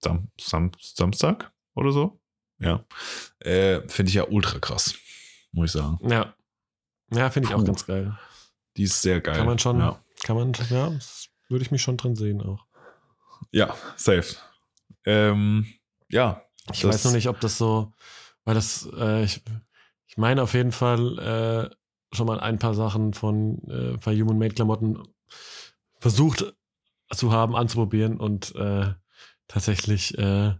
Sam Sam Samstag oder so. Ja. Äh, Finde ich ja ultra krass, muss ich sagen. Ja. Ja, finde ich auch Puh. ganz geil. Die ist sehr geil. Kann man schon, Ja, kann man, ja, würde ich mich schon drin sehen auch. ja safe. Ähm, ja. Ich weiß noch nicht, ob das so, weil das, äh, ich, ich meine auf jeden Fall äh, schon mal ein paar Sachen von äh, bei Human Made Klamotten versucht zu haben, anzuprobieren und äh, tatsächlich äh,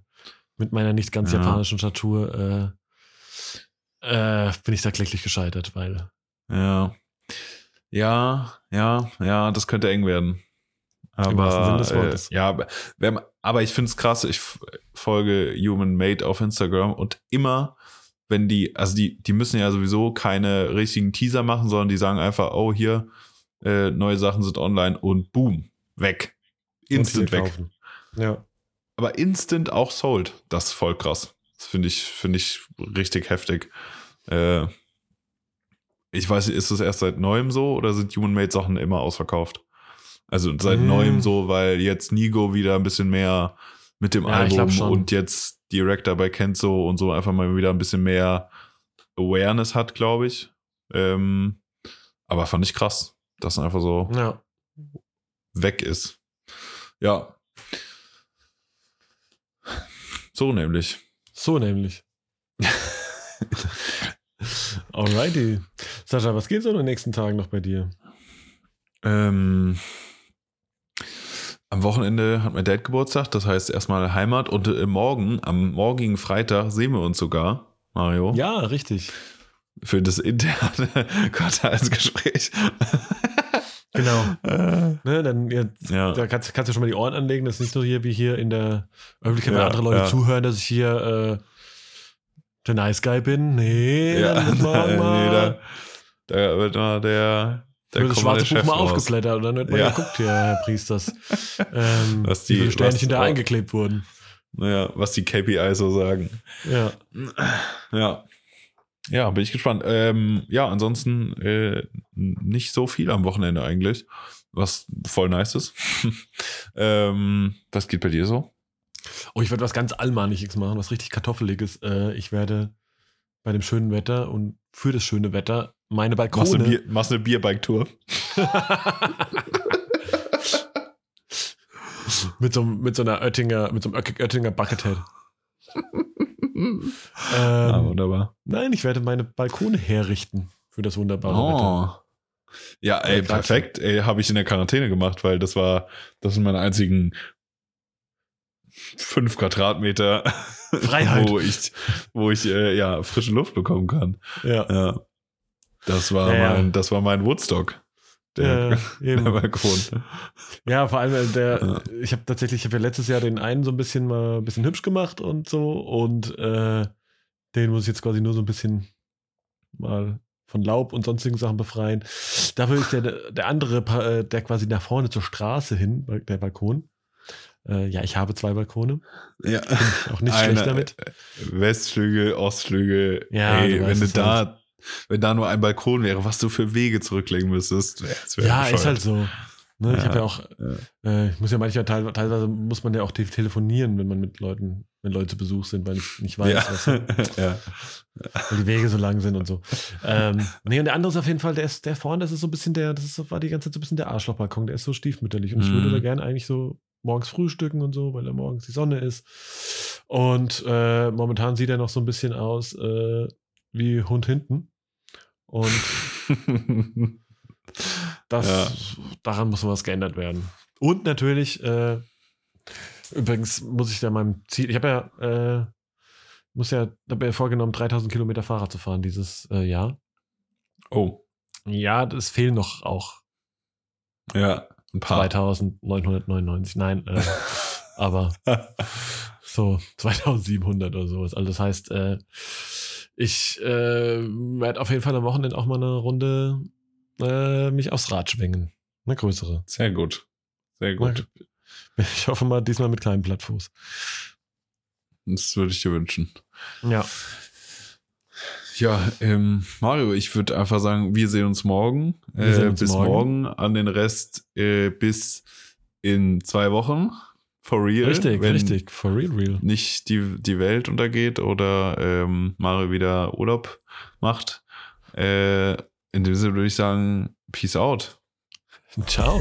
mit meiner nicht ganz Ja. japanischen Statur äh, äh, bin ich da kläglich gescheitert, weil Ja. Ja, ja, ja, das könnte eng werden. Aber, des Wortes. äh, ja, aber, wenn man- aber ich finde es krass, ich folge Human Made auf Instagram und immer, wenn die, also die, die müssen ja sowieso keine richtigen Teaser machen, sondern die sagen einfach, oh, hier, äh, neue Sachen sind online und boom, weg. Instant weg. Ja. Aber instant auch sold. Das ist voll krass. Das finde ich, finde ich richtig heftig. Äh, ich weiß nicht, ist das erst seit neuem so oder sind Human Made Sachen immer ausverkauft? Also seit Mm. neuem so, weil jetzt Nigo wieder ein bisschen mehr mit dem Ja, Album und jetzt Director bei Kenzo und so einfach mal wieder ein bisschen mehr Awareness hat, glaube ich. Ähm, aber fand ich krass, dass einfach so ja. weg ist. Ja. So nämlich. So nämlich. [LAUGHS] Alrighty. Sascha, was geht so in den nächsten Tagen noch bei dir? Ähm, am Wochenende hat mein Dad Geburtstag, das heißt erstmal Heimat und äh, morgen, am morgigen Freitag, sehen wir uns sogar, Mario, Ja, richtig. für das interne [LAUGHS] Quartalsgespräch. Genau. [LAUGHS] Äh, Ne, dann jetzt, ja. da kannst, kannst du schon mal die Ohren anlegen. Das ist nicht so hier wie hier in der Öffentlichkeit, Ja, andere Leute ja. zuhören, dass ich hier äh, der Nice Guy bin. Nee, ja, dann [LAUGHS] nee, mal. da, da wird mal der, Da wird das mal schwarze Buch mal raus. aufgeblättert und dann wird mal Ja. geguckt, hier, Herr Priesters, [LAUGHS] ähm, Was die- Sternchen da eingeklebt wurden. Naja, was die KPI so sagen. Ja. Ja. Ja, bin ich gespannt. Ähm, ja, ansonsten äh, nicht so viel am Wochenende eigentlich, was voll nice ist. [LAUGHS] ähm, was geht bei dir so? Oh, ich werde was ganz Allmaniges machen, was richtig Kartoffeliges. Äh, ich werde bei dem schönen Wetter und für das schöne Wetter meine Machst du, Balkone. Bier, machst eine Bierbike-Tour? [LAUGHS] mit, so, mit so einer Oettinger, mit so einem Oettinger Buckethead. [LAUGHS] ähm, ah, wunderbar. nein, ich werde meine Balkone herrichten für das wunderbare Wetter. Oh. Ja, ey, Ja, klar. perfekt. Ey, habe ich in der Quarantäne gemacht, weil das war, das sind meine einzigen fünf Quadratmeter Freiheit. wo ich, wo ich äh, ja frische Luft bekommen kann. Ja, Ja. Das war Ja, ja. mein, das war mein Woodstock. Der, äh, [LAUGHS] der Balkon. Ja, vor allem äh, der, Ja. ich habe tatsächlich, ich habe ja letztes Jahr den einen so ein bisschen mal ein bisschen hübsch gemacht und so und äh, den muss ich jetzt quasi nur so ein bisschen mal von Laub und sonstigen Sachen befreien. Dafür ist der, der andere, äh, der quasi nach vorne zur Straße hin, der Balkon. Äh, ja, ich habe zwei Balkone. Ja. Auch nicht Einer- schlecht damit. Westflügel, Ostflügel. Ja, Ey, du wenn du da, wenn da nur ein Balkon wäre, was du für Wege zurücklegen müsstest. Ja, bescheuert. ist halt so. Ne, ich Ja, habe ja auch, ja. äh, ich muss ja manchmal teilweise, teilweise muss man ja auch te- telefonieren, wenn man mit Leuten, wenn Leute zu Besuch sind, weil ich nicht weiß, Ja. was, [LAUGHS] weil ja. die Wege so lang sind und so. ähm, nee, und der andere ist auf jeden Fall, der ist, der vorne, das ist so ein bisschen der, das ist, war die ganze Zeit so ein bisschen der Arschlochbalkon, der ist so stiefmütterlich. Und ich würde Mhm. da gerne eigentlich so morgens frühstücken und so, weil da morgens die Sonne ist. Und äh, momentan sieht er noch so ein bisschen aus äh, wie Hund hinten. Und [LAUGHS] das, Ja. daran muss was geändert werden. Und natürlich, äh, übrigens muss ich da meinem Ziel, ich habe ja, äh, muss ja, habe ja vorgenommen, 3000 Kilometer Fahrrad zu fahren dieses äh, Jahr. oh, Ja, es fehlen noch auch ja, ein paar. 2999. Nein, äh, [LAUGHS] aber [LAUGHS] so 2700 oder sowas. Also das heißt, äh, ich äh, werde auf jeden Fall am Wochenende auch mal eine Runde äh, mich aufs Rad schwingen. Eine größere. Sehr gut. Sehr gut. [LAUGHS] Ich hoffe mal diesmal mit kleinem Plattfuß. Das würde ich dir wünschen. Ja. Ja, ähm, Mario, ich würde einfach sagen, wir sehen uns morgen. Wir sehen Äh, uns bis morgen. morgen. An den Rest äh, bis in zwei Wochen. For real. Richtig, wenn richtig. For real, real. nicht die, die Welt untergeht oder ähm, Mario wieder Urlaub macht. Äh, in dem Sinne würde ich sagen, Peace out. Ciao.